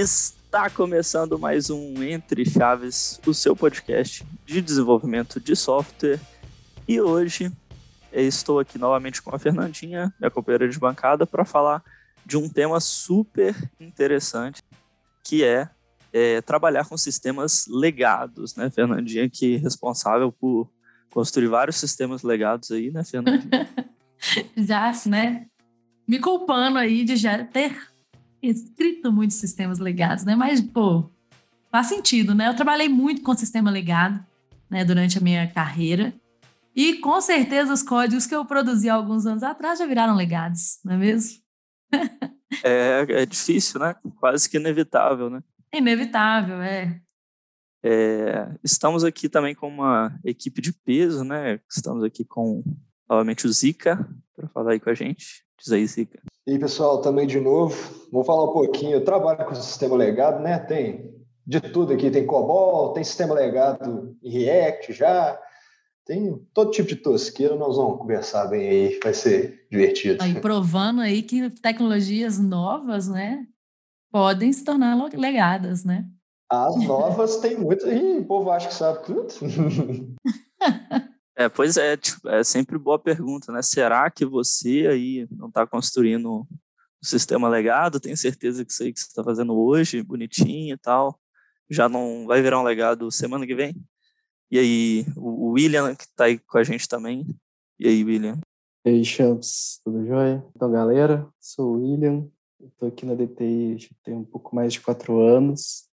Está começando mais um Entre Chaves, o seu podcast de desenvolvimento de software. E hoje estou aqui novamente com a Fernandinha, minha companheira de bancada, para falar de um tema super interessante, que é, é, trabalhar com sistemas legados, né, Fernandinha, que é responsável por construir vários sistemas legados aí, né, Fernandinha? já, né? Me culpando aí de já ter escrito muitos sistemas legados, né? Mas, pô, faz sentido, né? Eu trabalhei muito com sistema legado, né, durante a minha carreira. E com certeza os códigos que eu produzi alguns anos atrás já viraram legados, não é mesmo? é, é difícil, né? Quase que inevitável, né? Inevitável, é. É. Estamos aqui também com uma equipe de peso, né? Estamos aqui com novamente o Zica para falar aí com a gente. Diz aí, Zica. E aí, pessoal, também de novo. Vou falar um pouquinho. Eu trabalho com sistema legado, né? Tem de tudo aqui. Tem COBOL, tem sistema legado em React já. Tem todo tipo de tosqueira. Nós vamos conversar bem aí. Vai ser divertido. Aí, provando aí que tecnologias novas, né? Podem se tornar legadas, né? As novas tem muito. Ih, o povo acha que sabe tudo. É, pois é, tipo, é sempre boa pergunta, né? Será que você aí não está construindo um sistema legado? Tenho certeza que isso aí que você está fazendo hoje, bonitinho e tal, já não vai virar um legado semana que vem? E aí, o William, que está aí com a gente também. E aí, William? E aí, Champs, tudo jóia? Então, galera, sou o William, estou aqui na DTI já tem um pouco mais de quatro anos.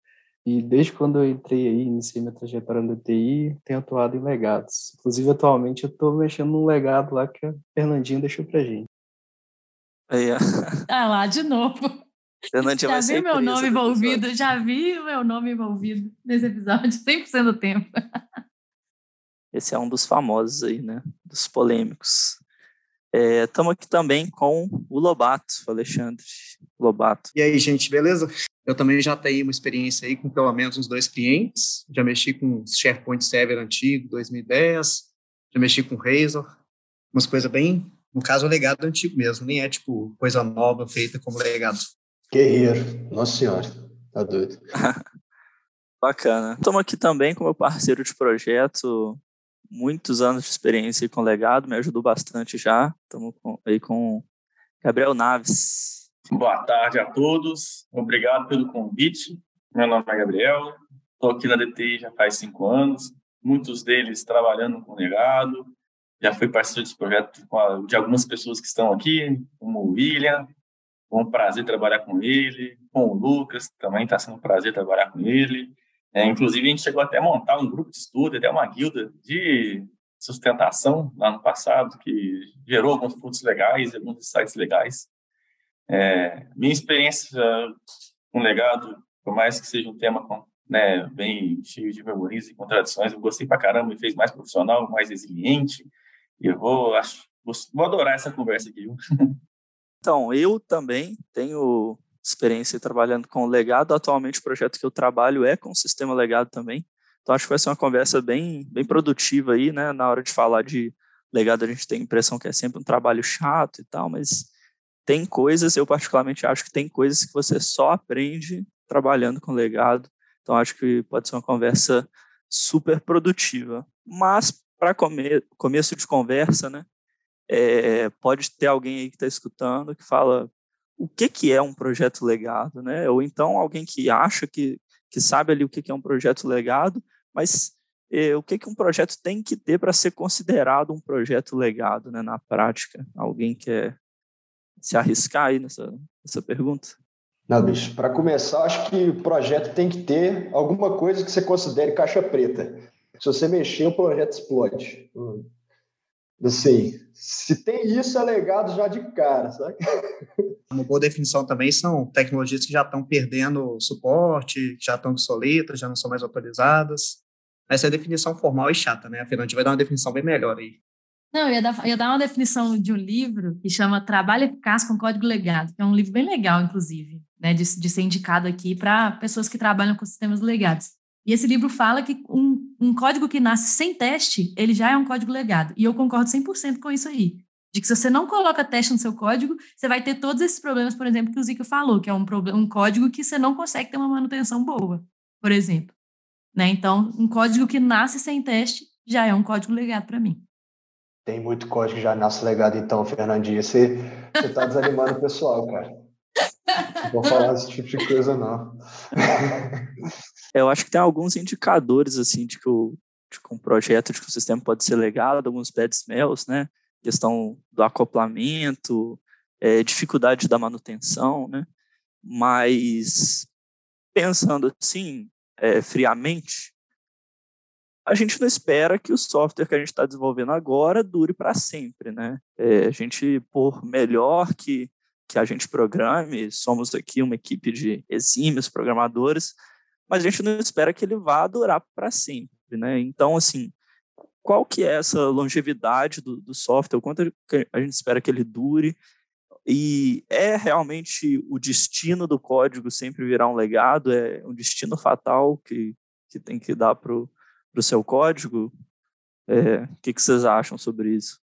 E desde quando eu entrei aí, iniciei minha trajetória no TI, tenho atuado em legados. Inclusive, atualmente, eu estou mexendo num legado lá que a Fernandinha deixou pra gente. Aí, ó. Ah lá, de novo. Fernandinha já vi meu nome envolvido, já vi meu nome envolvido nesse episódio, 100% do tempo. Esse é um dos famosos aí, né? Dos polêmicos. Estamos é, aqui também com o Lobato, o Alexandre Lobato. E aí, gente, beleza? Eu também já tenho uma experiência aí com pelo menos uns dois clientes. Já mexi com SharePoint Server antigo, 2010. Já mexi com Razor. Umas coisas bem, no caso, legado antigo mesmo. Nem é, tipo, coisa nova feita como legado. Guerreiro. Nossa Senhora. Tá doido. Bacana. Estamos aqui também com meu parceiro de projeto. Muitos anos de experiência com legado. Me ajudou bastante já. Estamos aí com Gabriel Naves. Boa tarde a todos, obrigado pelo convite. Meu nome é Gabriel, estou aqui na DTI já faz cinco anos, muitos deles trabalhando com legado. Já fui parceiro desse projeto de algumas pessoas que estão aqui, como o William. Foi um prazer trabalhar com ele, com o Lucas, também está sendo um prazer trabalhar com ele. É, inclusive, a gente chegou até a montar um grupo de estudo, até uma guilda de sustentação lá no passado, que gerou alguns frutos legais, alguns sites legais. É, minha experiência com legado, por mais que seja um tema né, bem cheio de memorias e contradições, eu gostei pra caramba, me fez mais profissional, mais resiliente. E eu vou, acho, vou, vou adorar essa conversa aqui. Então, eu também tenho experiência trabalhando com legado. Atualmente, o projeto que eu trabalho é com o sistema legado também. Então, acho que vai ser uma conversa bem, bem produtiva aí, né? Na hora de falar de legado, a gente tem a impressão que é sempre um trabalho chato e tal, mas tem coisas, eu particularmente acho que tem coisas que você só aprende trabalhando com legado. Então acho que pode ser uma conversa super produtiva. Mas para come começo de conversa, né? É, pode ter alguém aí que está escutando que fala o que que é um projeto legado, né? Ou então alguém que acha que, que sabe ali o que que é um projeto legado, mas é, o que que um projeto tem que ter para ser considerado um projeto legado, né? Na prática, alguém que é se arriscar aí nessa, nessa pergunta? Não, bicho, para começar, acho que o projeto tem que ter alguma coisa que você considere caixa preta. Se você mexer, o projeto explode. Assim, se tem isso, é legado já de cara, sabe? Uma boa definição também são tecnologias que já estão perdendo suporte, já estão obsoletas, já não são mais atualizadas. Essa é a definição formal e chata, né? Afinal, a gente vai dar uma definição bem melhor aí. Não, eu ia, dar, eu ia dar uma definição de um livro que chama Trabalho Eficaz com Código Legado, que é um livro bem legal, inclusive, né, de, de ser indicado aqui para pessoas que trabalham com sistemas legados. E esse livro fala que um um código que nasce sem teste, ele já é um código legado. E eu concordo 100% com isso aí. De que se você não coloca teste no seu código, você vai ter todos esses problemas, por exemplo, que o Zico falou, que é um, um código que você não consegue ter uma manutenção boa, por exemplo. Né? Então, um código que nasce sem teste já é um código legado para mim. Tem muito código que já nasce legado, então, Fernandinha. Você está desanimando o pessoal, cara. Não vou falar esse tipo de coisa, não. Eu acho que tem alguns indicadores, assim, de que, o, de que um projeto, de que o sistema pode ser legado, alguns bad smells, né? Questão do acoplamento, é, dificuldade da manutenção, né? Mas, pensando assim, é, friamente, a gente não espera que o software que a gente está desenvolvendo agora dure para sempre, né? É, a gente, por melhor que, que a gente programe, somos aqui uma equipe de exímios programadores, mas a gente não espera que ele vá durar para sempre, né? Então, assim, qual que é essa longevidade do, do software? Quanto a gente espera que ele dure? E é realmente o destino do código sempre virar um legado? É um destino fatal que, que tem que dar para o seu código? É, o que, que vocês acham sobre isso?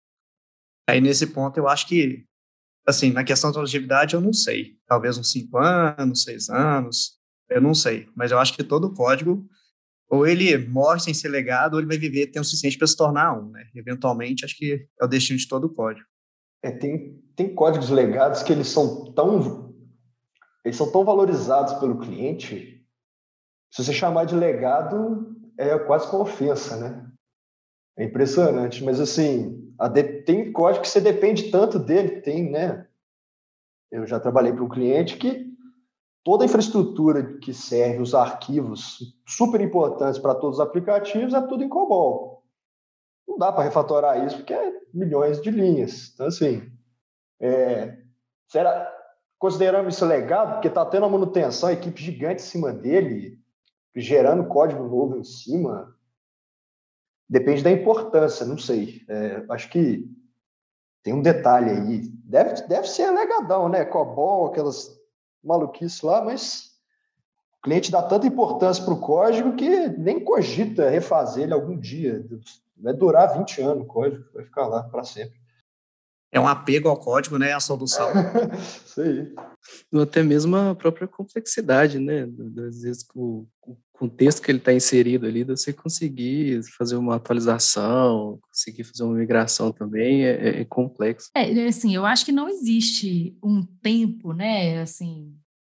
Aí, nesse ponto, eu acho que, assim, na questão da longevidade, eu não sei. Talvez uns cinco anos, seis anos, eu não sei. Mas eu acho que todo código, ou ele morre sem ser legado, ou ele vai viver tempo suficiente para se tornar um, né? Eventualmente, acho que é o destino de todo código. É, tem, tem códigos legados que eles são tão eles são tão valorizados pelo cliente. Se você chamar de legado, é quase com ofensa, né? É impressionante, mas assim, de... tem código que você depende tanto dele, tem, né? Eu já trabalhei para um cliente que toda a infraestrutura que serve os arquivos super importantes para todos os aplicativos é tudo em COBOL. Não dá para refatorar isso porque é milhões de linhas. Então, assim, é... será, considerando isso legado, porque está tendo a manutenção, a equipe gigante em cima dele, gerando código novo em cima. Depende da importância, não sei. É, acho que tem um detalhe aí. Deve, deve ser legadão, né? COBOL, aquelas maluquices lá, mas o cliente dá tanta importância para o código que nem cogita refazer ele algum dia. Vai durar 20 anos o código, vai ficar lá para sempre. É um apego ao código, né? A solução. Isso aí. Ou até mesmo a própria complexidade, né? Às vezes o, contexto que ele está inserido ali, você conseguir fazer uma atualização, conseguir fazer uma migração também é, é, é complexo. É, assim, eu acho que não existe um tempo, né, assim,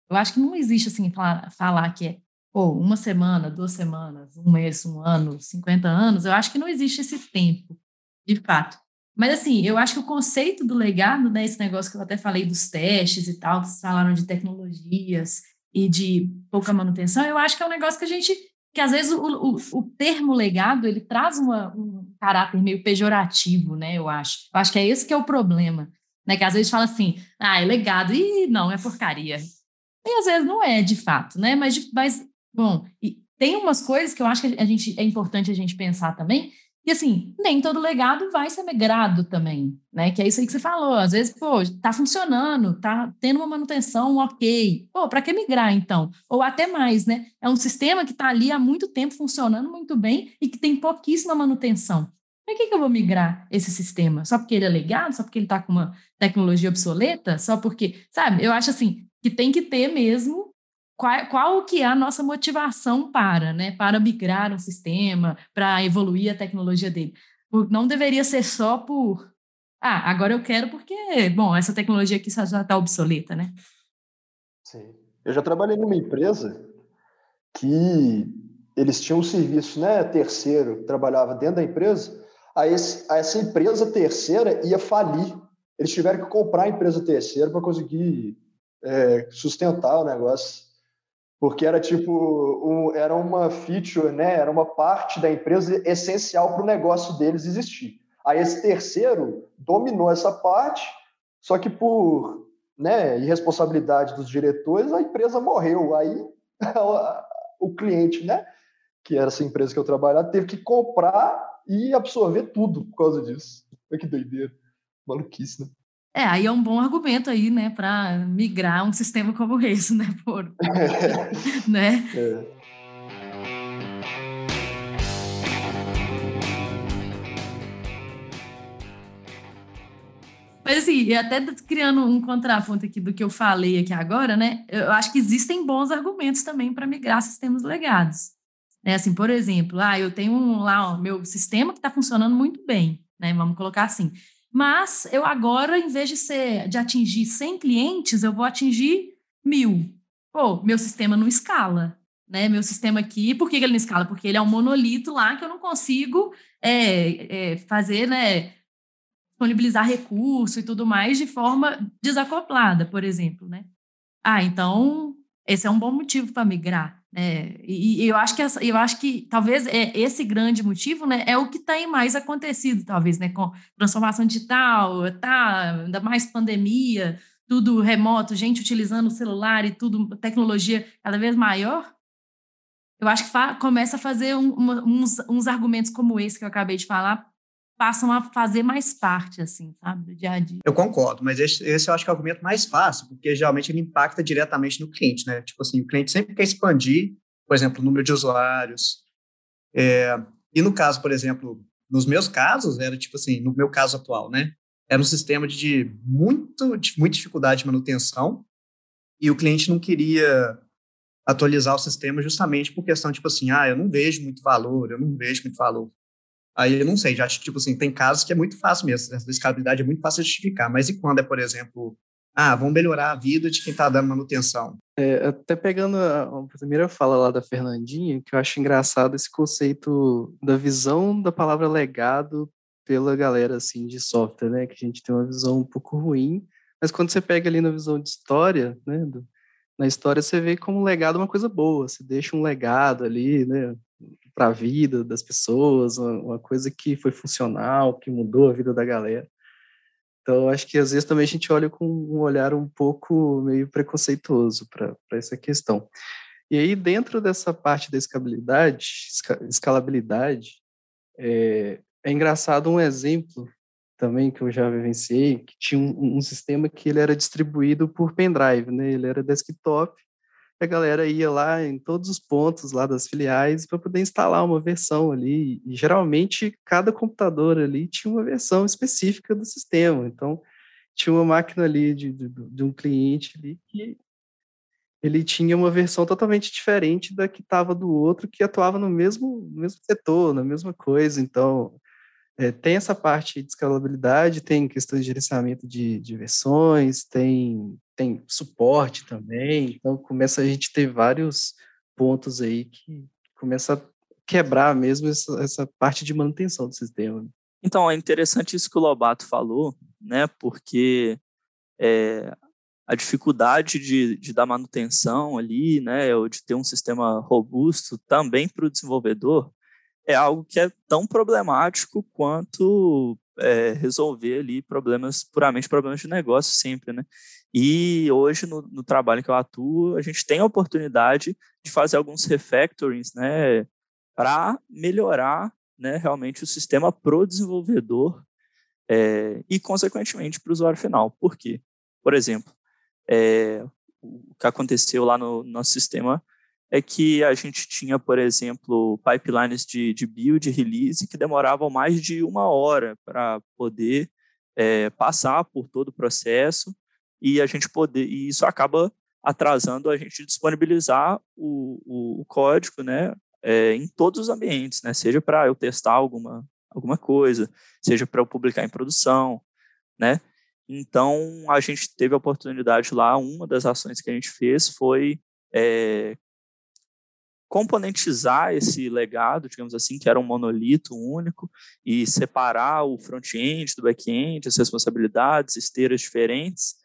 eu acho que não existe, assim, falar, falar que é, pô, uma semana, duas semanas, um mês, um ano, 50 anos, eu acho que não existe esse tempo, de fato. Mas, assim, eu acho que o conceito do legado, né, esse negócio que eu até falei dos testes e tal, que vocês falaram de tecnologias, e de pouca manutenção, eu acho que é um negócio que a gente que às vezes o, o, o termo legado ele traz uma, um caráter meio pejorativo, né? Eu acho. Eu acho que é esse que é o problema, né? Que às vezes fala assim, ah, é legado e não é porcaria. E às vezes não é de fato, né? Mas, mas bom, tem umas coisas que eu acho que a gente é importante a gente pensar também, e assim, nem todo legado vai ser migrado também, né? Que é isso aí que você falou. Às vezes, pô, tá funcionando, tá tendo uma manutenção ok. Pô, para que migrar então? Ou até mais, né? É um sistema que está ali há muito tempo funcionando muito bem e que tem pouquíssima manutenção. Para que, que eu vou migrar esse sistema? Só porque ele é legado? Só porque ele está com uma tecnologia obsoleta? Só porque, sabe? Eu acho assim que tem que ter mesmo qual, qual que é a nossa motivação para, né, para migrar um sistema, para evoluir a tecnologia dele. Não deveria ser só por, ah, agora eu quero porque, bom, essa tecnologia aqui já está obsoleta, né? Sim. Eu já trabalhei numa empresa que eles tinham um serviço, né, terceiro, trabalhava dentro da empresa, a, esse, a essa empresa terceira ia falir. Eles tiveram que comprar a empresa terceira para conseguir é, sustentar o negócio porque era tipo um, era uma feature, né? Era uma parte da empresa essencial para o negócio deles existir. Aí esse terceiro dominou essa parte, só que por né, irresponsabilidade dos diretores a empresa morreu. Aí o cliente, né, que era essa empresa que eu trabalhava, teve que comprar e absorver tudo por causa disso. Olha que doideira, maluquice, né? É, aí é um bom argumento aí, né, para migrar um sistema como esse, né, por, né? É. Mas assim, e até criando um contraponto aqui do que eu falei aqui agora, né? Eu acho que existem bons argumentos também para migrar sistemas legados. Né? Assim, por exemplo, ah, eu tenho um, lá o meu sistema que está funcionando muito bem, né? Vamos colocar assim. Mas eu agora, em vez de ser de atingir 100 clientes, eu vou atingir mil. Pô, meu sistema não escala, né? Meu sistema aqui, por que ele não escala? Porque ele é um monolito lá que eu não consigo é, é, fazer, né? disponibilizar recurso e tudo mais de forma desacoplada, por exemplo, né? Ah, então esse é um bom motivo para migrar, né? E, e, eu acho que essa, eu acho que talvez é esse grande motivo, né, é o que tem mais acontecido, talvez, né, com transformação digital, tá, ainda mais pandemia, tudo remoto, gente utilizando o celular e tudo, tecnologia cada vez maior. Eu acho que começa a fazer um, uma, uns, uns argumentos como esse que eu acabei de falar passam a fazer mais parte, assim, sabe, do dia a dia. Eu concordo, mas esse, esse eu acho que é o argumento mais fácil, porque geralmente ele impacta diretamente no cliente, né? Tipo assim, o cliente sempre quer expandir, por exemplo, o número de usuários. É, e no caso, por exemplo, nos meus casos, era tipo assim, no meu caso atual, né? Era um sistema de, muito, de muita dificuldade de manutenção e o cliente não queria atualizar o sistema justamente por questão, tipo assim, ah, eu não vejo muito valor, eu não vejo muito valor. Aí eu não sei, já acho que, tipo assim, tem casos que é muito fácil mesmo, essa escalabilidade é muito fácil de justificar, mas e quando é, por exemplo, ah, vamos melhorar a vida de quem está dando manutenção? É, até pegando a, a, primeira fala lá da Fernandinha, que eu acho engraçado esse conceito da visão da palavra legado pela galera, assim, de software, né, que a gente tem uma visão um pouco ruim, mas quando você pega ali na visão de história, né, do, na história você vê como legado uma coisa boa, você deixa um legado ali, né, para a vida das pessoas, uma, uma, coisa que foi funcional, que mudou a vida da galera. Então, acho que às vezes também a gente olha com um olhar um pouco meio preconceituoso para essa questão. E aí, dentro dessa parte da escalabilidade, escalabilidade é, é engraçado um exemplo também que eu já vivenciei, que tinha um, um, sistema que ele era distribuído por pendrive, né? Ele era desktop a galera ia lá em todos os pontos lá das filiais para poder instalar uma versão ali. E geralmente cada computador ali tinha uma versão específica do sistema. Então tinha uma máquina ali de, de, de um cliente ali que ele tinha uma versão totalmente diferente da que estava do outro que atuava no mesmo, mesmo setor, na mesma coisa. Então é, tem essa parte de escalabilidade, tem questões de gerenciamento de, de versões, tem, tem suporte também, então começa a gente ter vários pontos aí que começa a quebrar mesmo essa, essa parte de manutenção do sistema. Então, é interessante isso que o Lobato falou, né, porque é, a dificuldade de, de dar manutenção ali, né, ou de ter um sistema robusto também para o desenvolvedor, é algo que é tão problemático quanto é, resolver ali problemas, puramente problemas de negócio sempre, né? E hoje, no, no, trabalho que eu atuo, a gente tem a oportunidade de fazer alguns refactorings, né? Para melhorar né, realmente o sistema pro desenvolvedor é, e, consequentemente, para o usuário final. Por quê? Por exemplo, é, o que aconteceu lá no nosso sistema é que a gente tinha, por exemplo, pipelines de, de build e release que demoravam mais de uma hora para poder é, passar por todo o processo e a gente poder e isso acaba atrasando a gente disponibilizar o, o, o código, né, é, em todos os ambientes, né, seja para eu testar alguma alguma coisa, seja para eu publicar em produção, né. Então a gente teve a oportunidade lá, uma das ações que a gente fez foi é, componentizar esse legado, digamos assim, que era um monolito único, e separar o front-end do back-end, as responsabilidades, esteiras diferentes,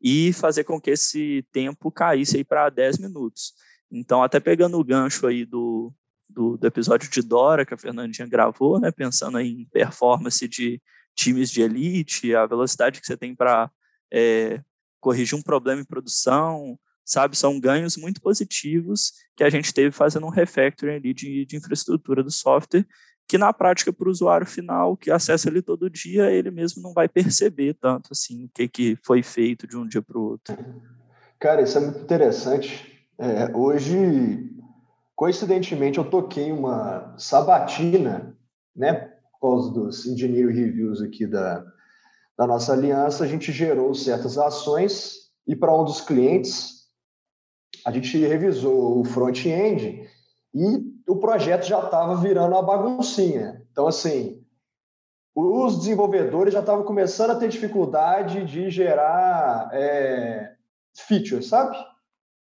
e fazer com que esse tempo caísse aí para 10 minutos. Então, até pegando o gancho aí do, do, do, episódio de Dora que a Fernandinha gravou, né, pensando em performance de times de elite, a velocidade que você tem para é, corrigir um problema em produção, sabe? São ganhos muito positivos que a gente teve fazendo um refactoring ali de, de infraestrutura do software, que na prática para o usuário final que acessa ele todo dia, ele mesmo não vai perceber tanto assim o que, que foi feito de um dia para o outro. Cara, isso é muito interessante. É, hoje, coincidentemente, eu toquei uma sabatina, né, por causa dos engineering reviews aqui da, da nossa aliança, a gente gerou certas ações e para um dos clientes, a gente revisou o front-end e o projeto já estava virando uma baguncinha. Então, assim, os desenvolvedores já estavam começando a ter dificuldade de gerar é, features, sabe?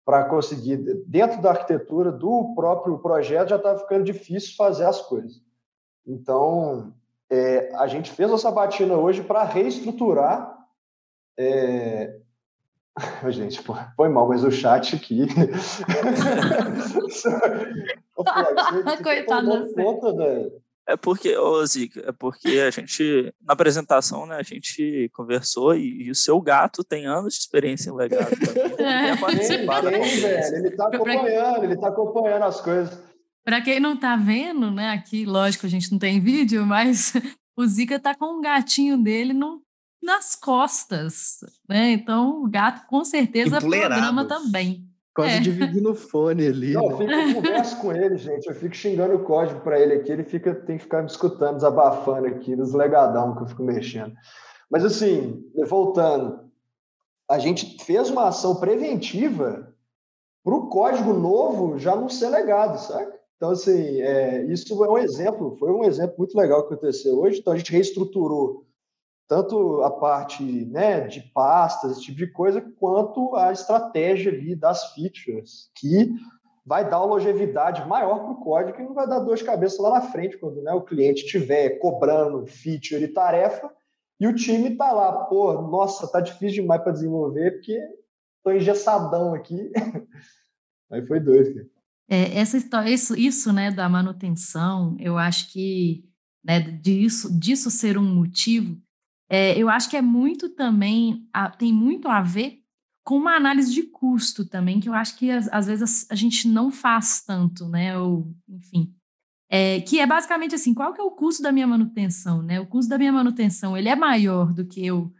Para conseguir, dentro da arquitetura do próprio projeto, já estava ficando difícil fazer as coisas. Então, é, a gente fez essa batina hoje para reestruturar. É... Gente, pô, foi mal, mas o chat aqui. Coitado conta da, é porque, ô Zica, é porque a gente, na apresentação, né, a gente conversou e, e o seu gato tem anos de experiência em legado também. É. Tem, velho, ele tá acompanhando, ele tá acompanhando as coisas. Para quem não tá vendo, né, aqui, lógico, a gente não tem vídeo, mas o Zica tá com um gatinho dele no, nas costas, né? Então, o gato com certeza programa também. Quase é. dividindo o fone ali. Não, né? eu, fico, eu converso com ele, gente. Eu fico xingando o código para ele aqui. Ele fica, tem que ficar me escutando, desabafando aqui nos legadão que eu fico mexendo. Mas, assim, voltando, a gente fez uma ação preventiva para o código novo já não ser legado, sabe? Então, assim, é, isso é um exemplo, foi um exemplo muito legal que aconteceu hoje. Então, a gente reestruturou tanto a parte né, de pastas, esse tipo de coisa, quanto a estratégia ali das features, que vai dar uma longevidade maior para o código e não vai dar dor de cabeça lá na frente, quando né, o cliente estiver cobrando feature e tarefa, e o time está lá, pô, nossa, tá difícil demais para desenvolver, porque estou engessadão aqui. Aí foi doido. É, essa história, isso, isso né, da manutenção, eu acho que né, disso, disso ser um motivo é, eu acho que é muito também, a, tem muito a ver com uma análise de custo também, que eu acho que às, às vezes a, a, gente não faz tanto, né? Ou, enfim. É, que é basicamente assim, qual que é o custo da minha manutenção, né? O custo da minha manutenção, ele é maior do que eu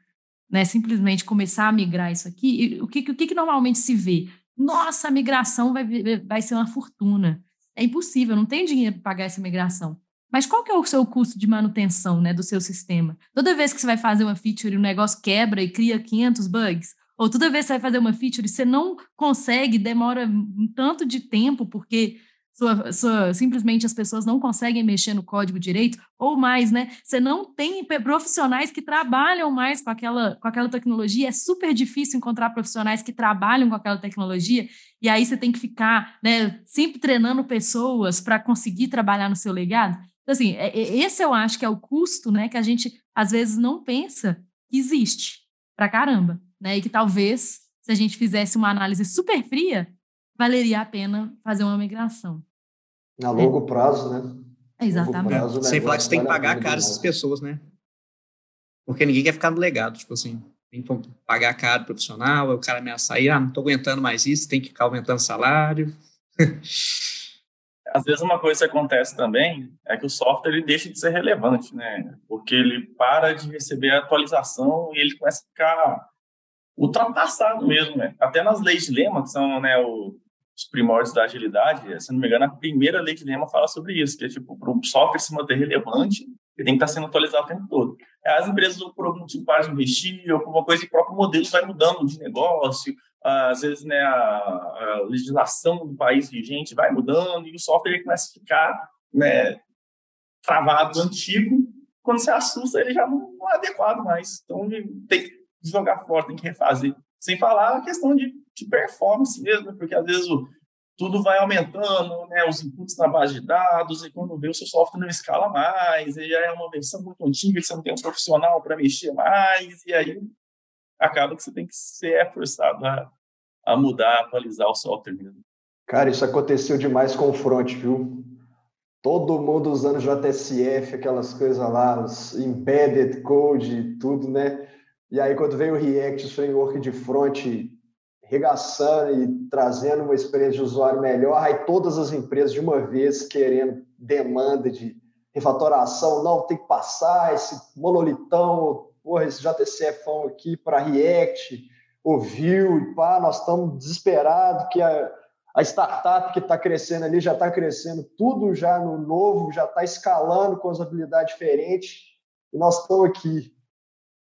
né, simplesmente começar a migrar isso aqui. E o que, o que, que normalmente se vê? Nossa, a migração vai, vai ser uma fortuna. É impossível, não tem dinheiro para pagar essa migração. Mas qual que é o seu custo de manutenção né, do seu sistema? Toda vez que você vai fazer uma feature e o negócio quebra e cria 500 bugs, ou toda vez que você vai fazer uma feature e você não consegue, demora um tanto de tempo porque sua, sua, simplesmente as pessoas não conseguem mexer no código direito, ou mais, né? Você não tem profissionais que trabalham mais com aquela, com aquela tecnologia, é super difícil encontrar profissionais que trabalham com aquela tecnologia, e aí você tem que ficar né, sempre treinando pessoas para conseguir trabalhar no seu legado. Então, assim, é, é, esse eu acho que é o custo, né, que a gente às vezes não pensa que existe pra caramba, né? E que talvez, se a gente fizesse uma análise super fria, valeria a pena fazer uma migração. A longo é. prazo, né? Exatamente. Prazo, Sem falar que você tem que pagar caro essas pessoas, né? Porque ninguém quer ficar no legado, tipo assim, tem que pagar caro profissional, o cara ameaça aí, ah, não tô aguentando mais isso, tem que ficar aumentando salário. às vezes uma coisa que acontece também é que o software ele deixa de ser relevante, né? Porque ele para de receber a atualização e ele começa a ficar ultrapassado mesmo, né? Até nas leis de lema, que são né, o, os primórdios da agilidade, se não me engano, a primeira lei de lema fala sobre isso, que é tipo, para o software se manter relevante, ele tem que estar sendo atualizado o tempo todo. As empresas, por algum motivo, param de investir, ou por uma coisa o próprio modelo vai mudando de negócio, às vezes né, a, a, legislação do país vigente vai mudando e o software começa a ficar né, travado, antigo. Quando você assusta, ele já não, é adequado mais. Então, tem que jogar fora, tem que refazer. Sem falar a questão de, de performance mesmo, porque às vezes o, tudo vai aumentando, né, os inputs na base de dados, e quando vê o seu software não escala mais, e já é uma versão muito antiga, que você não tem um profissional para mexer mais, e aí acaba que você tem que ser forçado a, a mudar, a atualizar o software mesmo. Cara, isso aconteceu demais com o front, viu? Todo mundo usando JSF, aquelas coisas lá, os embedded code, tudo, né? E aí, quando veio o React, o framework de front, regaçando e trazendo uma experiência de usuário melhor, aí todas as empresas de uma vez querendo demanda de refatoração, não, tem que passar esse monolitão porra, esse JCFão aqui para React, ouviu e pá, nós estamos desesperados que a, a startup que está crescendo ali já está crescendo, tudo já no novo, já está escalando com as habilidades diferentes, e nós estamos aqui.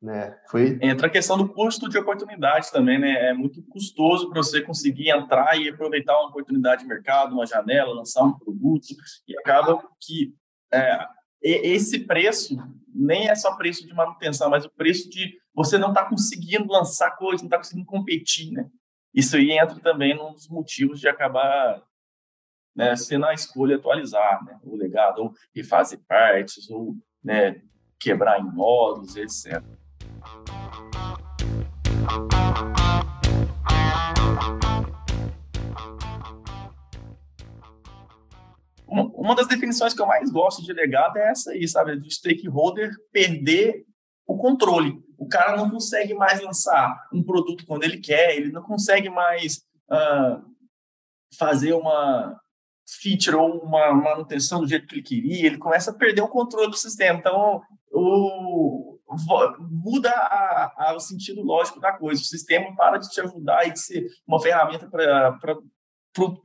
Né? Foi... Entra a questão do custo de oportunidade também, né? É muito custoso para você conseguir entrar e aproveitar uma oportunidade de mercado, uma janela, lançar um produto, e acaba que é, esse preço nem é só preço de manutenção, mas o preço de você não tá conseguindo lançar coisas, não tá conseguindo competir, né? Isso aí entra também nos motivos de acabar né, sendo a escolha atualizar né, o legado, ou refazer partes, ou né, quebrar em módulos, etc. Uma das definições que eu mais gosto de legado é essa aí, sabe? Do stakeholder perder o controle. O cara não consegue mais lançar um produto quando ele quer, ele não consegue mais uh, fazer uma feature ou uma manutenção do jeito que ele queria, ele começa a perder o controle do sistema. Então, o, muda a, a, o sentido lógico da coisa. O sistema para de te ajudar e de ser uma ferramenta para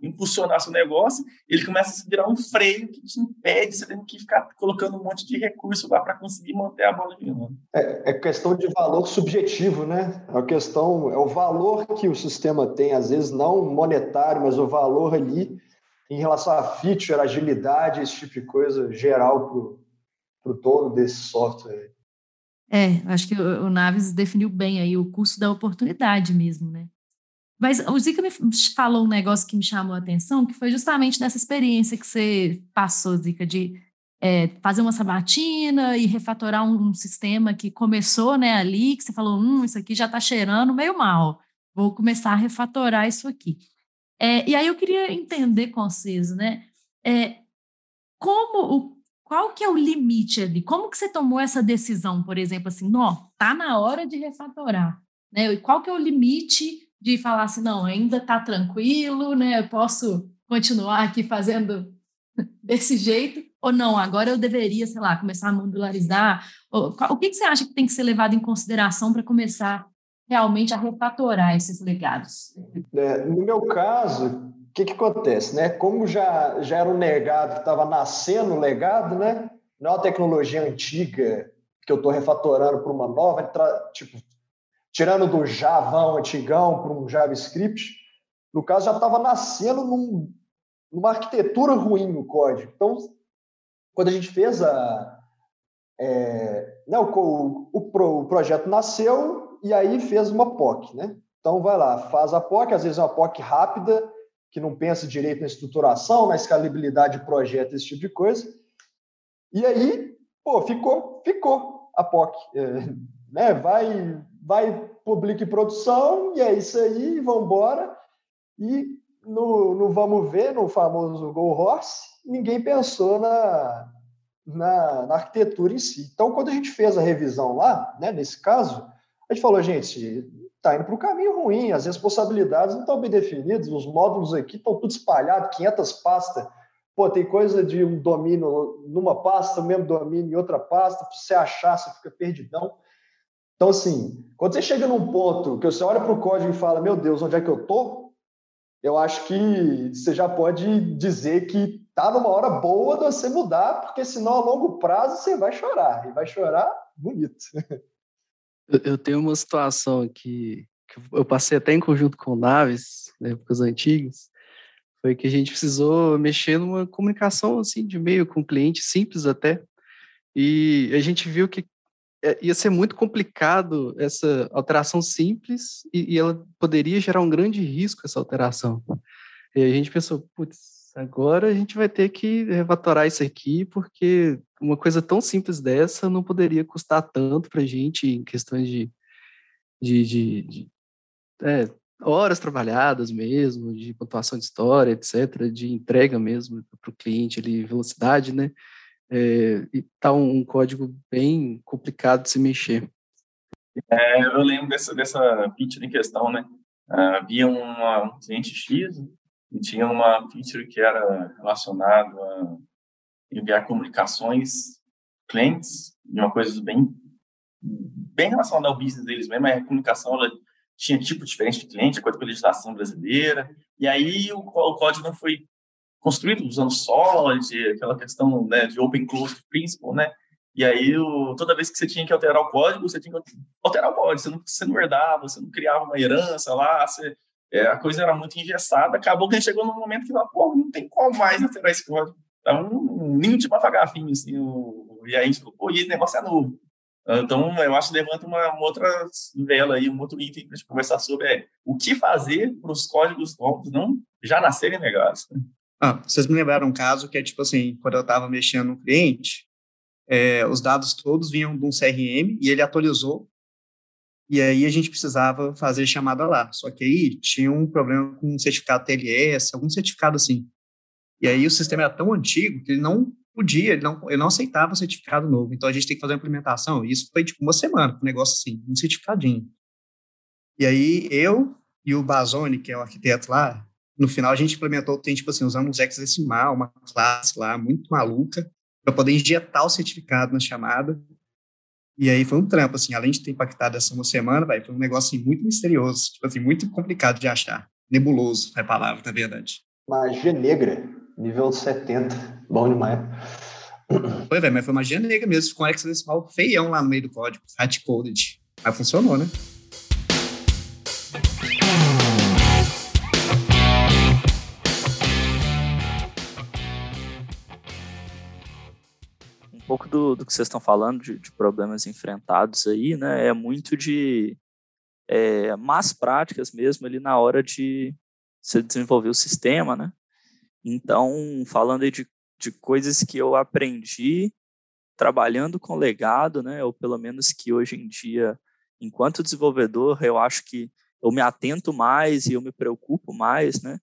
impulsionar seu negócio, ele começa a se virar um freio que te impede, você tem que ficar colocando um monte de recurso lá para conseguir manter a bola girando. É, é, questão de valor subjetivo, né? É a questão, é o valor que o sistema tem, às vezes não monetário, mas o valor ali em relação a feature, agilidade, esse tipo de coisa geral para o dono desse software. É, acho que o, o Naves definiu bem aí o custo da oportunidade mesmo, né? Mas o Zica me falou um negócio que me chamou a atenção, que foi justamente nessa experiência que você passou, Zica, de é, fazer uma sabatina e refatorar um, um, sistema que começou né, ali, que você falou, hum, isso aqui já está cheirando meio mal, vou começar a refatorar isso aqui. É, e aí eu queria entender com vocês, né, é, como o, qual que é o limite ali? Como que você tomou essa decisão, por exemplo, assim, não, tá na hora de refatorar, né? E qual que é o limite de falar assim, não, ainda está tranquilo, né? Eu posso continuar aqui fazendo desse jeito, ou não, agora eu deveria, sei lá, começar a modularizar. o que, que você acha que tem que ser levado em consideração para começar realmente a refatorar esses legados? É, no meu caso, o que, que acontece, né? Como já, já era um legado que estava nascendo legado, né? Não é uma tecnologia antiga que eu estou refatorando para uma nova, tipo, tirando do Java antigão para um JavaScript, no caso já estava nascendo num, numa arquitetura ruim no código. Então, quando a gente fez a. É, né, o, o, o, projeto nasceu e aí fez uma POC, né? Então, vai lá, faz a POC, às vezes é uma POC rápida, que não pensa direito na estruturação, na escalabilidade de projeto, esse tipo de coisa. E aí, pô, ficou, ficou a POC. É, né? Vai, vai, publica produção, e é isso aí, vamos embora. E no, no vamos ver, no famoso Go Horse, ninguém pensou na, na, na, arquitetura em si. Então, quando a gente fez a revisão lá, né, nesse caso, a gente falou, gente, está indo para o caminho ruim, as responsabilidades não estão bem definidas, os módulos aqui estão tudo espalhados, 500 pastas. Pô, tem coisa de um domínio numa pasta, o mesmo domínio em outra pasta, para você achar, você fica perdidão. Então, assim, quando você chega num ponto que você olha para o código e fala, meu Deus, onde é que eu estou? Eu acho que você já pode dizer que está numa hora boa de você mudar, porque senão a longo prazo você vai chorar, e vai chorar bonito. Eu tenho uma situação aqui que eu passei até em conjunto com Naves, na épocas antigas, foi que a gente precisou mexer numa comunicação assim de meio com cliente, simples até, e a gente viu que ia ser muito complicado essa alteração simples e, e, ela poderia gerar um grande risco, essa alteração. E a gente pensou, putz, agora a gente vai ter que revatorar isso aqui, porque uma coisa tão simples dessa não poderia custar tanto para a gente em questões de, de, de, de é, horas trabalhadas mesmo, de pontuação de história, etc., de entrega mesmo para o cliente, ali, velocidade, né? É, e tá um, código bem complicado de se mexer. É, eu lembro dessa, dessa feature em questão, né? Uh, havia um cliente X e tinha uma feature que era relacionada a enviar comunicações clientes, de uma coisa bem bem relacionada ao business deles mesmo, a comunicação ela tinha tipo diferente de cliente, coisa com a legislação brasileira, e aí o, o código não foi construído usando Solid, aquela questão né, de Open Closed Principle, né? E aí, o, toda vez que você tinha que alterar o código, você tinha que alterar o código. Você não, você não herdava, você não criava uma herança lá, você, é, a coisa era muito engessada. Acabou que a gente chegou num momento que, pô, não tem como mais alterar esse código. É um, um ninho de bafagafinho, assim. O, e aí a gente falou, pô, e esse negócio é novo. Então, eu acho que levanta uma, uma outra vela aí, um outro item para a gente conversar sobre é o que fazer para os códigos novos não já nascerem legados. Ah, vocês me lembraram um caso que é tipo assim, quando eu estava mexendo no cliente, é, os dados todos vinham de um CRM e ele atualizou, e aí a gente precisava fazer chamada lá. Só que aí tinha um problema com um certificado TLS, algum certificado assim. E aí o sistema era tão antigo que ele não podia, ele não, ele não aceitava o certificado novo. Então a gente tem que fazer uma implementação. E isso foi tipo uma semana, um negócio assim, um certificadinho. E aí eu e o Bazoni, que é o arquiteto lá, no final a gente implementou, tem tipo assim, usando um hexadecimal, uma classe lá muito maluca, para poder injetar o certificado na chamada. E aí foi um trampo, assim, além de ter impactado essa uma semana, vai, foi um negócio assim, muito misterioso, tipo assim, muito complicado de achar. Nebuloso é a palavra, na verdade. Magia negra, nível 70, bom demais. Foi, velho, mas foi magia negra mesmo, com hexadecimal feião lá no meio do código, hard-coded. Mas funcionou, né? Pouco do, do que vocês estão falando, de, de, problemas enfrentados aí, né? É muito de é, más práticas mesmo ali na hora de você desenvolver o sistema, né? Então, falando aí de, de coisas que eu aprendi trabalhando com legado, né? Ou pelo menos que hoje em dia, enquanto desenvolvedor, eu acho que eu me atento mais e eu me preocupo mais, né?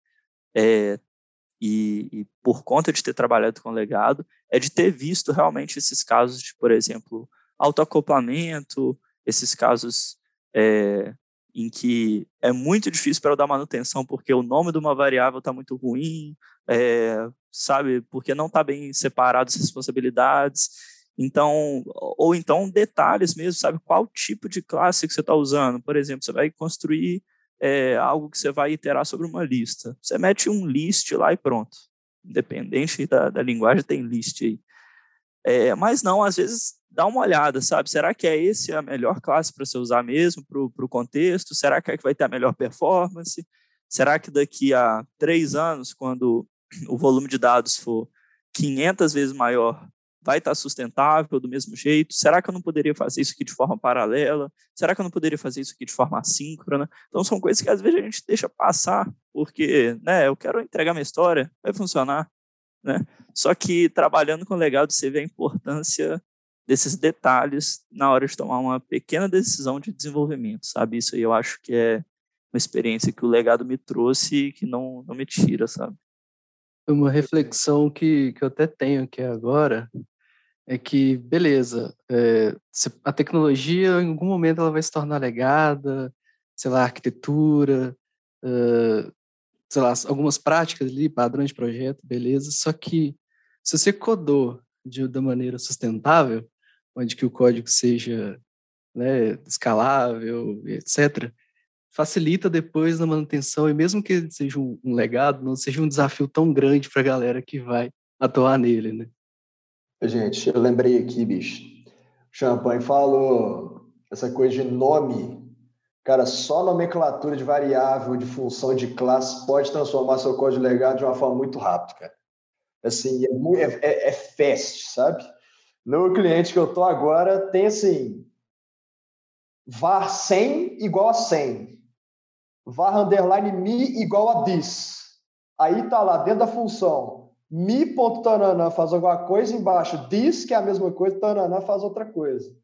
É, e, e, por conta de ter trabalhado com legado, é de ter visto realmente esses casos de, por exemplo, autoacoplamento, esses casos é, em que é muito difícil para eu dar manutenção porque o nome de uma variável está muito ruim, é, sabe, porque não está bem separado as responsabilidades. Então, ou então detalhes mesmo, sabe, qual tipo de classe que você está usando. Por exemplo, você vai construir é, algo que você vai iterar sobre uma lista. Você mete um list lá e pronto. Independente da, da linguagem, tem list aí. É, mas não, às vezes dá uma olhada, sabe? Será que é esse a melhor classe para você usar mesmo para o contexto? Será que é que vai ter a melhor performance? Será que daqui a três anos, quando o volume de dados for 500 vezes maior, vai estar sustentável do mesmo jeito? Será que eu não poderia fazer isso aqui de forma paralela? Será que eu não poderia fazer isso aqui de forma assíncrona? Então são coisas que às vezes a gente deixa passar, porque, né, eu quero entregar minha história, vai funcionar, né? Só que trabalhando com legado você vê a importância desses detalhes na hora de tomar uma pequena decisão de desenvolvimento, sabe? Isso aí eu acho que é uma experiência que o legado me trouxe e que não, não me tira, sabe? Uma reflexão que, que eu até tenho aqui agora é que, beleza, é, a tecnologia, em algum momento, ela vai se tornar legada, sei lá, arquitetura, sei lá, algumas práticas ali, padrões de projeto, beleza, só que se você codou de, da maneira sustentável, onde que o código seja né, escalável, etc., facilita depois na manutenção, e mesmo que seja um, um legado, não seja um desafio tão grande para a galera que vai atuar nele, né? Gente, eu lembrei aqui, bicho. Champagne falou essa coisa de nome. Cara, só nomenclatura de variável, de função, de classe pode transformar seu código legado de uma forma muito rápida, cara. Assim, é, é, é, é fast, sabe? No cliente que eu tô agora, tem assim, var 100 igual a 100. var underline me igual a this. Aí tá lá, dentro da função, mi.tanana faz alguma coisa embaixo, diz que é a mesma coisa, tanana faz outra coisa.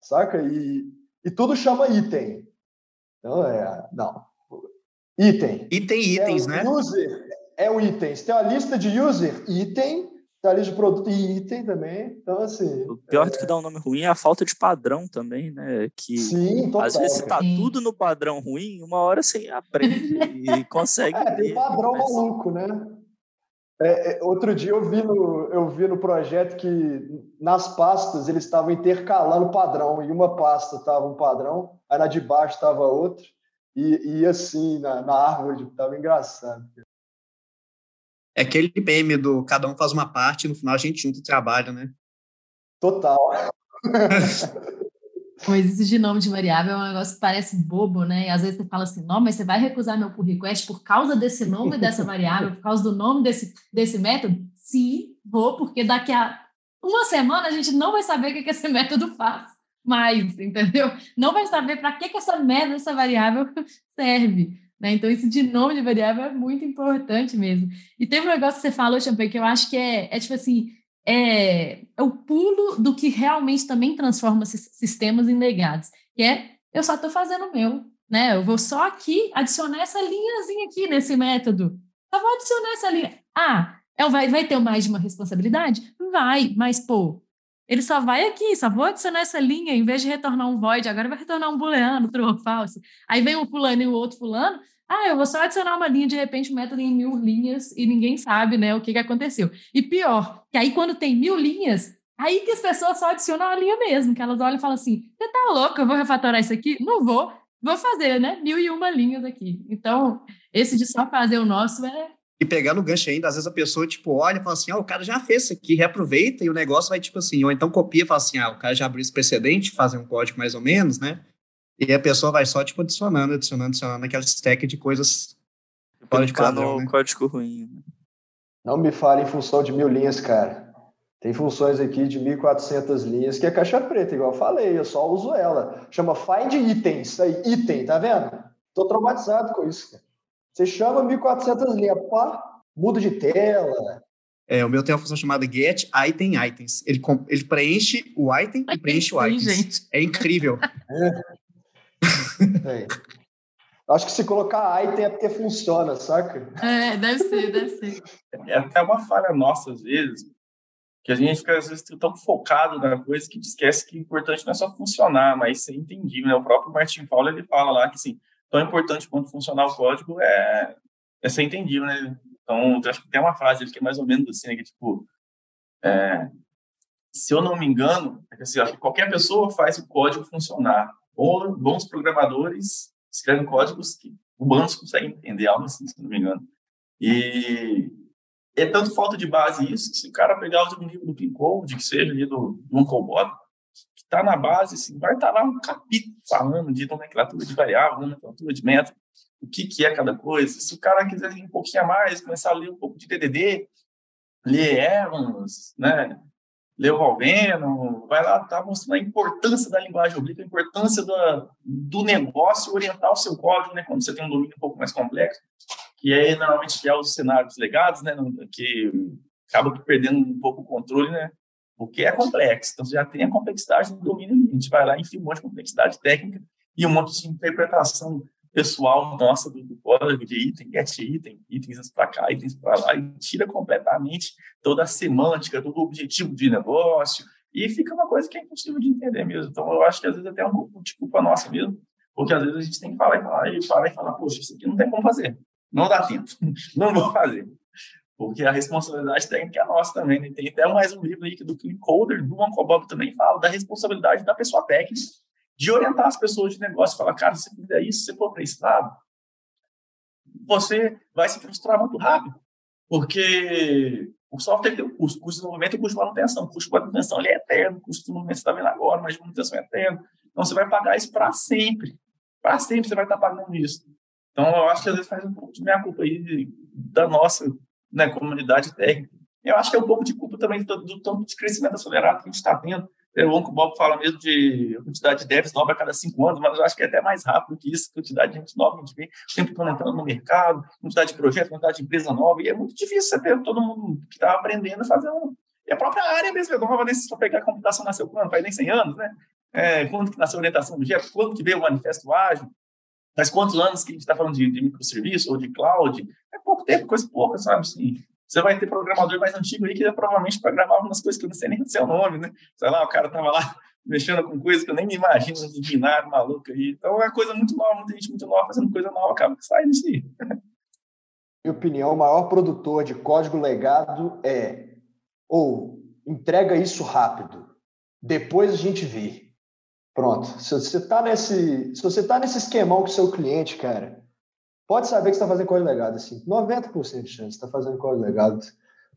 Saca? E, e tudo chama item. Então, é. Não. Item. Item itens, é né? User é o item. Você tem a lista de user, item, tem a lista de produto e item também. Então, assim. O pior é... do que dá um nome ruim é a falta de padrão também, né? Que Sim, total, às vezes está tudo no padrão ruim, uma hora você aprende e consegue. É, tem padrão mas... maluco, né? É, é, outro dia eu vi, no, eu vi no projeto que nas pastas eles estavam intercalando padrão. E uma pasta estava um padrão, aí na de baixo estava outro. E, e assim, na, na árvore, estava engraçado. É aquele meme do cada um faz uma parte e no final a gente junta o trabalho, né? Total. Mas isso de nome de variável é um negócio que parece bobo, né? E às vezes você fala assim, não, mas você vai recusar meu pull request por causa desse nome dessa variável, por causa do nome desse, desse método? Sim, vou, porque daqui a uma semana a gente não vai saber o que, que esse método faz mais, entendeu? Não vai saber para que, que essa merda, essa variável serve. Né? Então, isso de nome de variável é muito importante mesmo. E teve um negócio que você falou, Champagne, que eu acho que é, é tipo assim, é, é o pulo do que realmente também transforma sistemas em legados, que é eu só estou fazendo o meu, né? Eu vou só aqui adicionar essa linhazinha aqui nesse método. Eu vou adicionar essa linha. Ah, é, vai, vai ter mais de uma responsabilidade? Vai, mas, pô, ele só vai aqui, só vou adicionar essa linha, em vez de retornar um void, agora vai retornar um booleano, true ou false. Aí vem um fulano e o outro fulano, ah, eu vou só adicionar uma linha, de repente o método em mil linhas e ninguém sabe, né, o que, que aconteceu. E pior, que aí quando tem mil linhas, aí que as pessoas só adicionam a linha mesmo, que elas olham e falam assim, você tá louco, eu vou refatorar isso aqui? Não vou, vou fazer, né, mil e uma linhas aqui. Então, esse de só fazer o nosso é e pegar no gancho ainda, às vezes a pessoa, tipo, olha e fala assim, ah, o cara já fez isso aqui, reaproveita, e o negócio vai, tipo assim, ou então copia e fala assim, ah, o cara já abriu esse precedente, fazer um código mais ou menos, né? E a pessoa vai só, tipo, adicionando, adicionando, adicionando aquela stack de coisas fora de padrão, no né? código ruim. Né? Não me fale em função de mil linhas, cara. Tem funções aqui de 1.400 linhas que é caixa preta, igual eu falei, eu só uso ela. Chama find itens, aí, item, tá vendo? Tô traumatizado com isso, cara. Você chama 1.400 linhas, pá, muda de tela. É, o meu tem uma função chamada get item items. Ele, ele preenche o item e preenche o item. É incrível. É. é. Acho que se colocar item é porque funciona, saca? É, deve ser, deve ser. É até uma falha nossa, às vezes, que a gente fica, às vezes, tão focado na coisa que esquece que o importante não é só funcionar, mas ser entendível. Né? O próprio Martin Fowler, ele fala lá que, assim, tão importante quanto funcionar o código é, é ser entendível, né? Então, acho que tem uma frase que é mais ou menos assim, né, que tipo, é, se eu não me engano, é que, assim, acho que qualquer pessoa faz o código funcionar. Bons programadores escrevem códigos que humanos conseguem entender, algo assim, se não me engano. E é tanto falta de base isso, que se o cara pegar o nível do Clean Code, que seja ali do, Uncle Bob, está na base, assim, vai estar lá um capítulo falando de nomenclatura de variável, nomenclatura de método, o que, que é cada coisa. Se o cara quiser ler um pouquinho a mais, começar a ler um pouco de DDD, ler Evans, né, ler o Valveno, vai lá, tá mostrando a importância da linguagem oblíqua, a importância do, negócio orientar o seu código, né, quando você tem um domínio um pouco mais complexo, que é normalmente que é os cenários legados, né, que acaba perdendo um pouco o controle, né, porque é complexo. Então, você já tem a complexidade do domínio. A gente vai lá e enfim um monte de complexidade técnica e um monte de interpretação pessoal nossa do, código de item, get item, itens para cá, itens para lá, e tira completamente toda a semântica, todo o objetivo de negócio, e fica uma coisa que é impossível de entender mesmo. Então, eu acho que às vezes até é um pouco de culpa nossa mesmo, porque às vezes a gente tem que falar e falar, e falar e falar, poxa, isso aqui não tem como fazer, não dá tempo, não vou fazer porque a responsabilidade técnica é nossa também. Né? Tem até mais um livro aí que do Clean Coder, do Uncle Bob também fala da responsabilidade da pessoa técnica de orientar as pessoas de negócio, falar, cara, se fizer isso, se for para esse lado, você vai se frustrar muito rápido, porque o software tem um custo, custo de desenvolvimento e custo de manutenção. O custo de manutenção ele é eterno, o custo de desenvolvimento você está vendo agora, mas de manutenção é eterno. Então, você vai pagar isso para sempre. Para sempre você vai estar pagando isso. Então, eu acho que às vezes faz um pouco de minha culpa aí, da nossa né, comunidade técnica. Eu acho que é um pouco de culpa também do, do tanto de crescimento acelerado que a gente está tendo. O Uncle Bob fala mesmo de quantidade de devs nova a cada cinco anos, mas eu acho que é até mais rápido que isso, quantidade de gente nova, a gente vê sempre entrando no mercado, quantidade de projetos, quantidade de empresa nova, e é muito difícil ter todo mundo que está aprendendo a fazer um... E a própria área mesmo é nova, nesse só pegar a computação nasceu quando? Faz nem 100 anos, né? É, quando que nasceu a orientação do objeto, quando que veio o manifesto ágil, faz quantos anos que a gente está falando de, de microserviço ou de cloud, é pouco tempo, coisa pouca, sabe? Assim, você vai ter programador mais antigo aí que provavelmente programava umas coisas que eu não sei nem o seu nome, né? Sei lá, o cara tava lá mexendo com coisas que eu nem me imagino, de binário maluco aí. Então é coisa muito nova, muita gente muito nova fazendo coisa nova, acaba que sai disso aí. Minha opinião, o maior produtor de código legado é ou entrega isso rápido, depois a gente vê. Pronto. Se você está nesse, se você tá nesse esquemão com o seu cliente, cara, pode saber que está fazendo código legado, assim, 90% de chance de estar tá fazendo código legado,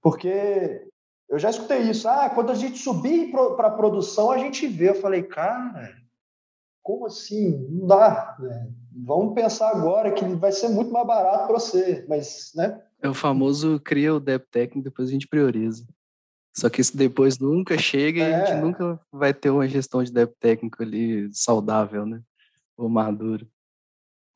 porque Eu já escutei isso. Ah, quando a gente subir para a produção, a gente vê. Eu falei, cara, como assim? Não dá. Né? Vamos pensar agora que vai ser muito mais barato para você, mas, né? É o famoso cria o débito técnico, depois a gente prioriza. Só que isso depois nunca chega é. e a gente é. nunca vai ter uma gestão de débito técnico ali saudável, né? Ou maduro.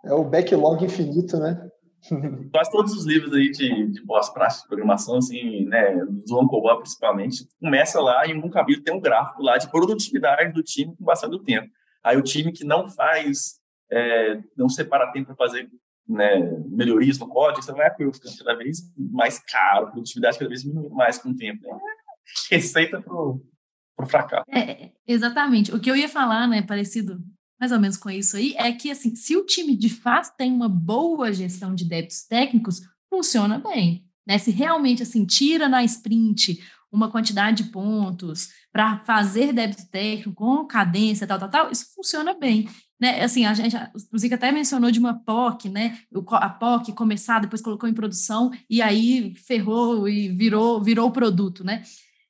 É o backlog infinito, né? Quase todos os livros aí de, de boas práticas de programação, assim, né, do Ancobar principalmente, começa lá em um capítulo tem um gráfico lá de produtividade do time com passar do tempo. Aí o time que não faz, é, não separa tempo para fazer né, melhorias no código, você vai ficando cada vez mais caro, produtividade cada vez diminuindo mais com o tempo. Né? Receita para o fracasso. É, exatamente. O que eu ia falar, né, parecido mais ou menos com isso aí, é que assim, se o time de fato tem uma boa gestão de débitos técnicos, funciona bem. Né? Se realmente assim, tira na sprint uma quantidade de pontos para fazer débito técnico com cadência, tal, tal, tal, isso funciona bem. Né? Assim, a gente, o Zica até mencionou de uma POC, né? A POC começar, depois colocou em produção e aí ferrou e virou, virou o produto, né?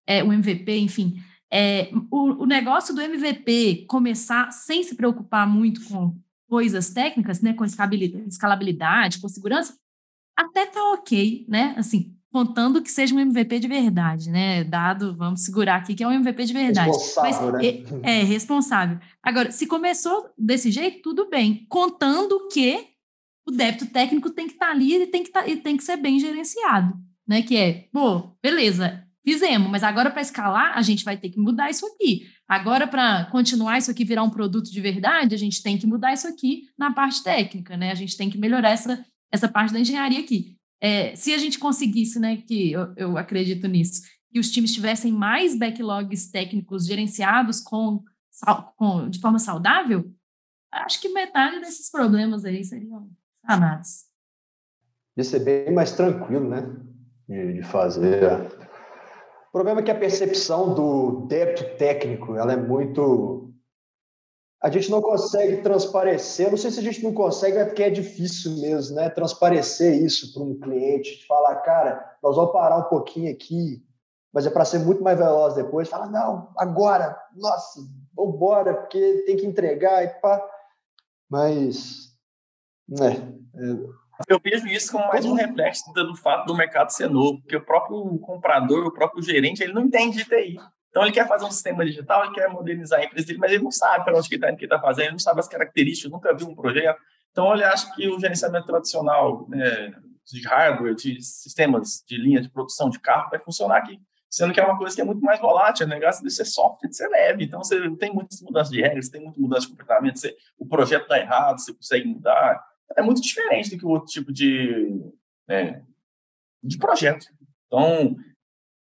É, o MVP, enfim. É, o, o negócio do MVP começar sem se preocupar muito com coisas técnicas, né, com escalabilidade, com segurança, até tá ok, né? Assim, contando que seja um MVP de verdade, né? Dado, vamos segurar aqui que é um MVP de verdade. Responsável, Mas, né? É, é, responsável. Agora, se começou desse jeito, tudo bem. Contando que o débito técnico tem que estar tá ali e tem que, tá, e tem que ser bem gerenciado, né? Que é, pô, beleza, Fizemos, mas agora para escalar, a gente vai ter que mudar isso aqui. Agora, para continuar isso aqui virar um produto de verdade, a gente tem que mudar isso aqui na parte técnica, né? A gente tem que melhorar essa, essa parte da engenharia aqui. É, se a gente conseguisse, né, que eu, eu acredito nisso, que os times tivessem mais backlogs técnicos gerenciados com, com, de forma saudável, acho que metade desses problemas aí seriam sanados. Ia ser bem mais tranquilo, né? De, de fazer. O problema é que a percepção do débito técnico ela é muito. A gente não consegue transparecer. Não sei se a gente não consegue, é porque é difícil mesmo, né? Transparecer isso para um cliente, falar, cara, nós vamos parar um pouquinho aqui, mas é para ser muito mais veloz depois. Fala, não, agora, nossa, vamos embora, porque tem que entregar e pá. Mas, né, é, eu vejo isso como mais um reflexo do fato do mercado ser novo, porque o próprio comprador, o próprio gerente, ele não entende de TI. Então, ele quer fazer um sistema digital, ele quer modernizar a empresa dele, mas ele não sabe para onde que está indo, o que está fazendo, ele não sabe as características, nunca viu um projeto. Então, ele acha que o gerenciamento tradicional né, de hardware, de sistemas de linha de produção de carro, vai funcionar aqui. Sendo que é uma coisa que é muito mais volátil, é negócio de ser software, de ser leve. Então, você tem muitas mudanças de regras, tem muita mudança de comportamento, você, o projeto está errado, você consegue mudar é muito diferente do que o outro tipo de, né, de projeto. Então,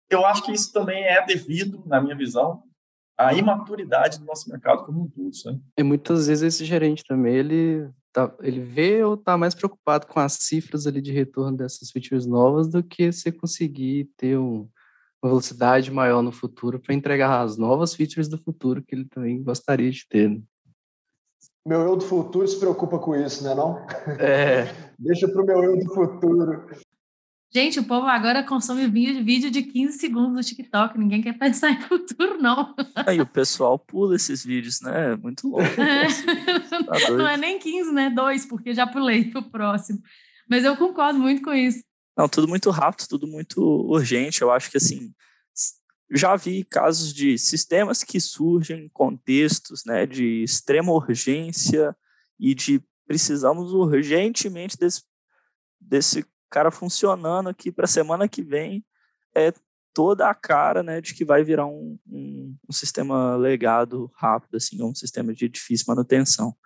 eu acho que isso também é devido, na minha visão, à imaturidade do nosso mercado como um todo. Né? E muitas vezes esse gerente também, ele, tá, ele vê ou está mais preocupado com as cifras ali de retorno dessas features novas do que você conseguir ter um, uma velocidade maior no futuro para entregar as novas features do futuro que ele também gostaria de ter. Né? Meu eu do futuro se preocupa com isso, né não? É. Deixa para o meu eu do futuro. Gente, o povo agora consome vídeo de 15 segundos no TikTok. Ninguém quer pensar em futuro, não. Aí o pessoal pula esses vídeos, né? Muito louco. É. Tá não é nem 15, né? Dois, porque já pulei pro próximo. Mas eu concordo muito com isso. Não, tudo muito rápido, tudo muito urgente. Eu acho que, assim, já vi casos de sistemas que surgem em contextos né, de extrema urgência e de precisamos urgentemente desse, desse cara funcionando aqui para a semana que vem. É toda a cara né, de que vai virar um, um, um sistema legado rápido, assim, um sistema de difícil manutenção.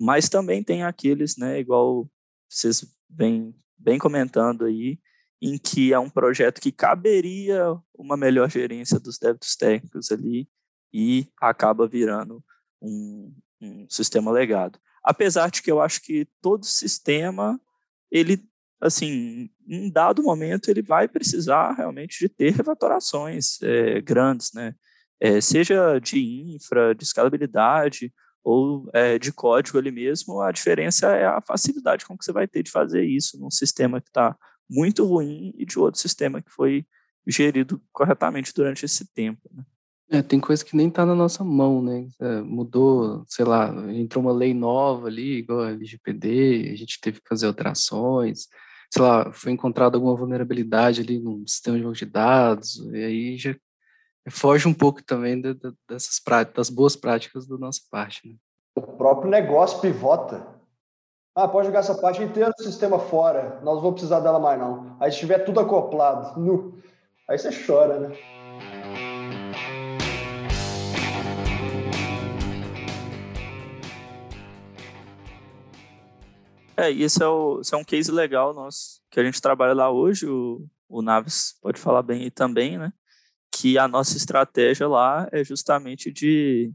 Mas também tem aqueles, né, igual vocês vêm bem comentando aí, em que é um projeto que caberia uma melhor gerência dos débitos técnicos ali e acaba virando um, um sistema legado. Apesar de que eu acho que todo sistema, ele, assim, em dado momento, ele vai precisar realmente de ter revatorações é, grandes, né? É, seja de infra, de escalabilidade ou é, de código ali mesmo, a diferença é a facilidade com que você vai ter de fazer isso num sistema que está muito ruim e de outro sistema que foi gerido corretamente durante esse tempo. Né? É, tem coisa que nem está na nossa mão, né? É, mudou, sei lá, entrou uma lei nova ali, igual a LGPD, a gente teve que fazer alterações, sei lá, foi encontrada alguma vulnerabilidade ali no sistema de banco de dados, e aí já foge um pouco também de, de, dessas práticas, das boas práticas da nossa parte. Né? O próprio negócio pivota. Ah, pode jogar essa parte inteira do sistema fora, nós não vamos precisar dela mais não. Aí se tiver tudo acoplado, nu, aí você chora, né? É, esse é, é um case legal nosso, que a gente trabalha lá hoje, o, o Naves pode falar bem aí também, né? Que a nossa estratégia lá é justamente de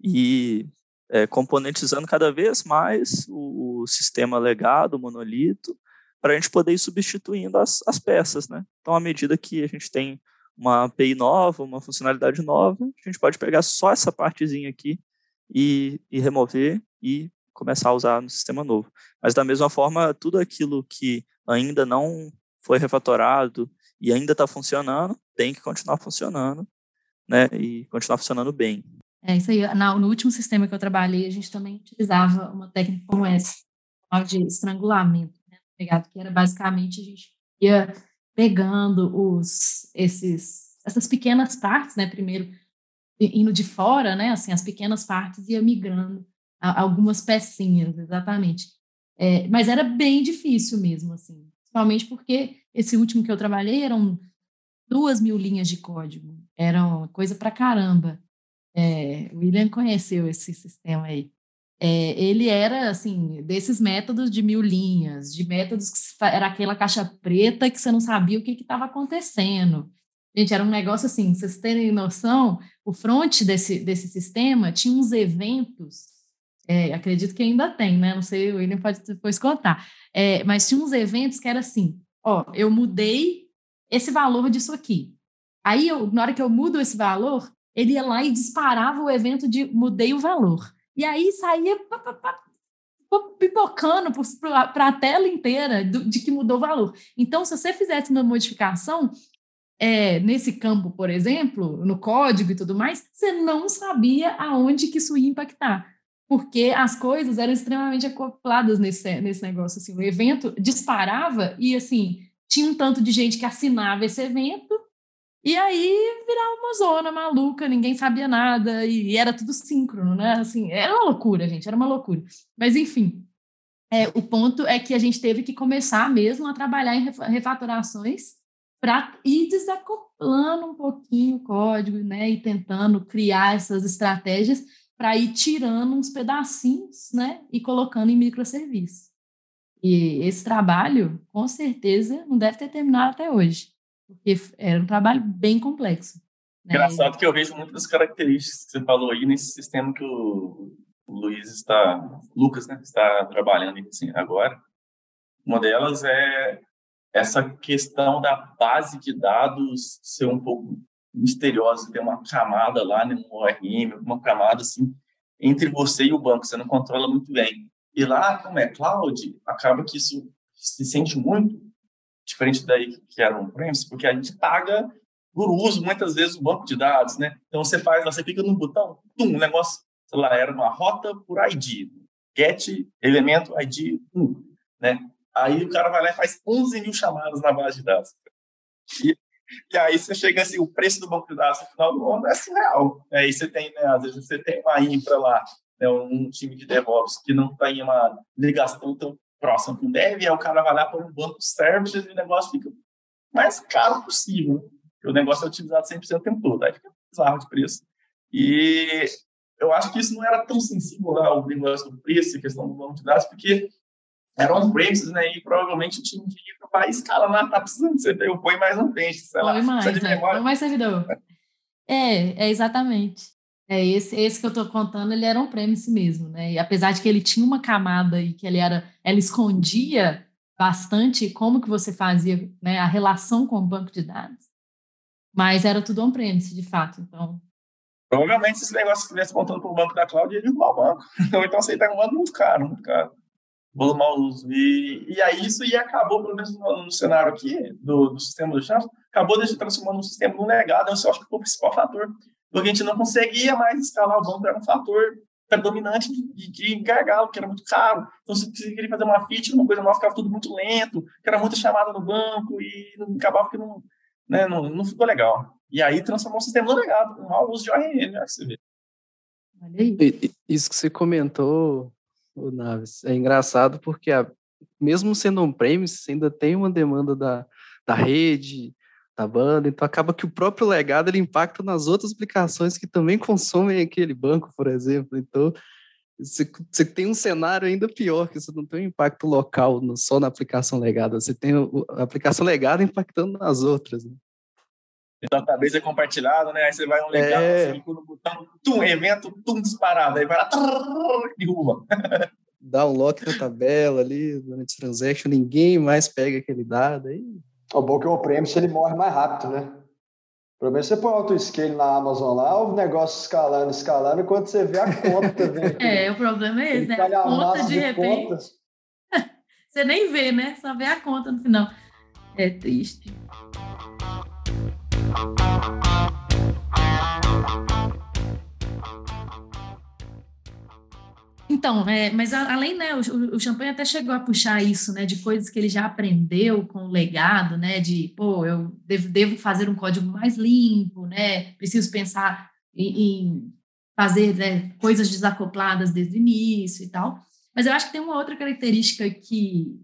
ir é, componentizando cada vez mais o, o sistema legado, o monolito, para a gente poder ir substituindo as, as peças, né? Então, à medida que a gente tem uma API nova, uma funcionalidade nova, a gente pode pegar só essa partezinha aqui e, e remover e começar a usar no sistema novo. Mas da mesma forma, tudo aquilo que ainda não foi refatorado e ainda está funcionando, tem que continuar funcionando, né? E continuar funcionando bem. É isso aí. No último sistema que eu trabalhei, a gente também utilizava uma técnica como essa, de estrangulamento, né? Pegado, que era basicamente a gente ia pegando os esses essas pequenas partes, né? Primeiro indo de fora, né? Assim, as pequenas partes ia migrando algumas pecinhas, exatamente. É, mas era bem difícil mesmo, assim, principalmente porque esse último que eu trabalhei eram duas mil linhas de código, era uma coisa para caramba. É, William conheceu esse sistema aí. É, ele era, assim, desses métodos de mil linhas, de métodos que era aquela caixa preta que você não sabia o que estava acontecendo. Gente, era um negócio assim, vocês terem noção, o front desse, desse sistema tinha uns eventos é, acredito que ainda tem, né? Não sei, o William pode depois contar. É, mas tinha uns eventos que era assim: ó, eu mudei esse valor disso aqui. Aí, eu, na hora que eu mudo esse valor, ele ia lá e disparava o evento de mudei o valor. E aí saía pipocando para a tela inteira de que mudou o valor. Então, se você fizesse uma modificação, é, nesse campo, por exemplo, no código e tudo mais, você não sabia aonde que isso ia impactar porque as coisas eram extremamente acopladas nesse, nesse negócio. Assim, o evento disparava e, assim, tinha um tanto de gente que assinava esse evento e aí virava uma zona maluca, ninguém sabia nada e era tudo síncrono, né? Assim, era uma loucura, gente, era uma loucura. Mas, enfim, é, o ponto é que a gente teve que começar mesmo a trabalhar em refatorações para ir desacoplando um pouquinho o código, né? E tentando criar essas estratégias para ir tirando uns pedacinhos, né, e colocando em microserviços. E esse trabalho, com certeza, não deve ter terminado até hoje, porque era um trabalho bem complexo. Né? Engraçado que eu vejo muitas características que você falou aí nesse sistema que o, Luiz está, Lucas, né, está trabalhando assim, agora. Uma delas é essa questão da base de dados ser um pouco misteriosa, tem uma camada lá no ORM, uma camada assim entre você e o banco, você não controla muito bem. E lá, como é cloud, acaba que isso se sente muito diferente daí que era um premise, porque a gente paga por uso muitas vezes o banco de dados, né? Então você faz, você clica no botão, tum, o negócio, sei lá, era uma rota por ID, get elemento ID 1, né? Aí o cara vai lá e faz 11 mil chamadas na base de dados. E e aí você chega assim, o preço do banco de dados no final do ano é surreal. Aí você tem, né, às vezes você tem uma infra lá, né, um time de DevOps que não tem uma ligação tão próxima com dev, aí o cara vai lá para um banco de services e o negócio fica mais caro possível. o negócio é utilizado 100% o tempo todo, aí fica bizarro de preço. E eu acho que isso não era tão sensível lá, o negócio do preço, a questão do banco de dados, porque eram on-premises, né? E provavelmente o time de infra vai escalar, tá precisando de CPU, põe mais um frente, sei lá. Põe mais, é, põe mais servidor. É, é exatamente. É, esse, esse que eu estou contando, ele era on-premise mesmo, né? E apesar de que ele tinha uma camada e que ele era, ela escondia bastante como que você fazia né, a relação com o banco de dados, mas era tudo on-premise, de fato, então... Provavelmente, se esse negócio estivesse montando para o banco da cloud, ia derrubar o banco. Então, você está um muito caro, muito caro. volumoso. E, e aí isso e acabou, pelo menos no, no cenário aqui do, do sistema do chão, acabou de transformando um sistema num legado. Eu acho que foi o principal fator. Porque a gente não conseguia mais escalar o banco, era um fator predominante de, de gargalo, que era muito caro. Então, se você queria fazer uma feature, uma coisa nova, ficava tudo muito lento, que era muita chamada no banco e não, acabava que não, né, não, não ficou legal. E aí transformou o sistema no legado, com mau uso de ORM, né, você vê. Isso que você comentou, o Naves, é engraçado porque a, mesmo sendo on-premise, ainda tem uma demanda da, da rede, da banda, então acaba que o próprio legado ele impacta nas outras aplicações que também consomem aquele banco, por exemplo. Então, você, você tem um cenário ainda pior, que você não tem um impacto local no, só na aplicação legada, você tem a aplicação legada impactando nas outras. Né? Então, a cabeça é compartilhada, né? Aí você vai um legado, é... você no botão, tum, evento, tum, disparado. Aí vai lá, trrr, derruba. Dá um lock na tabela ali, durante transaction, ninguém mais pega aquele dado. Aí o bom é que o on-premise ele morre mais rápido, né? Pelo menos você põe auto-scale na Amazon lá, o negócio escalando, escalando, enquanto você vê a conta vem. é, o problema é esse, né? A conta de, de repente. você nem vê, né? Só vê a conta no final. É triste. Então, é, mas além, né, o, o Champagne até chegou a puxar isso, né, de coisas que ele já aprendeu com o legado, né, de, pô, eu devo, devo fazer um código mais limpo, né, preciso pensar em, em fazer né, coisas desacopladas desde o início e tal. Mas eu acho que tem uma outra característica que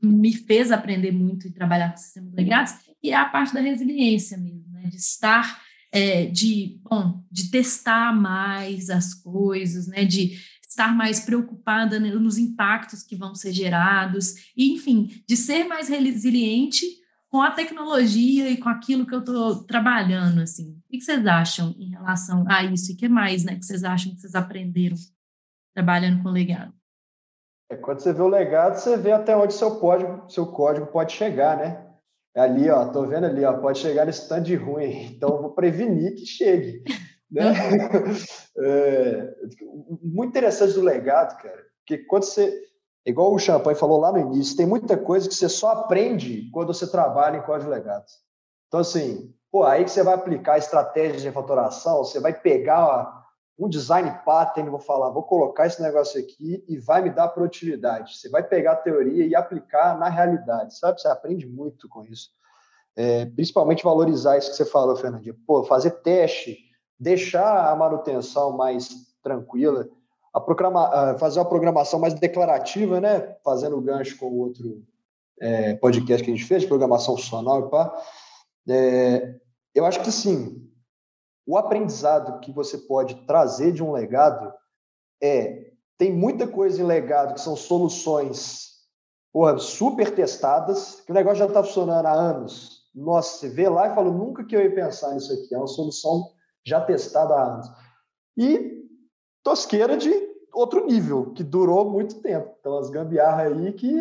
me fez aprender muito e trabalhar com sistemas legados, e é a parte da resiliência mesmo, né, de estar é, de, bom, de testar mais as coisas, né, de estar mais preocupada nos impactos que vão ser gerados, e, enfim, de ser mais resiliente com a tecnologia e com aquilo que eu estou trabalhando, assim. O que vocês acham em relação a isso? E o que mais, né, que vocês acham que vocês aprenderam trabalhando com o legado? É, quando você vê o legado, você vê até onde seu código, seu código pode chegar, né? Ali, ó, tô vendo ali, ó, pode chegar nesse tanto de ruim, então vou prevenir que chegue. Né? é, muito interessante do legado, cara, porque quando você, igual o Champagne falou lá no início, tem muita coisa que você só aprende quando você trabalha em código legado. Então, assim, pô, aí que você vai aplicar estratégias de refatoração, você vai pegar um design pattern, vou falar, vou colocar esse negócio aqui e vai me dar produtividade. Você vai pegar a teoria e aplicar na realidade, sabe? Você aprende muito com isso. É, principalmente valorizar isso que você falou, Fernandinho. Pô, fazer teste, deixar a manutenção mais tranquila, a programa, fazer uma programação mais declarativa, né? Fazendo gancho com o outro é, podcast que a gente fez, programação funcional e pá. É, eu acho que sim, o aprendizado que você pode trazer de um legado é tem muita coisa em legado que são soluções porra, super testadas, que o negócio já está funcionando há anos. Nossa, você vê lá e fala, nunca que eu ia pensar nisso aqui. É uma solução já testada há anos. E tosqueira de outro nível, que durou muito tempo. Então, as gambiarras aí que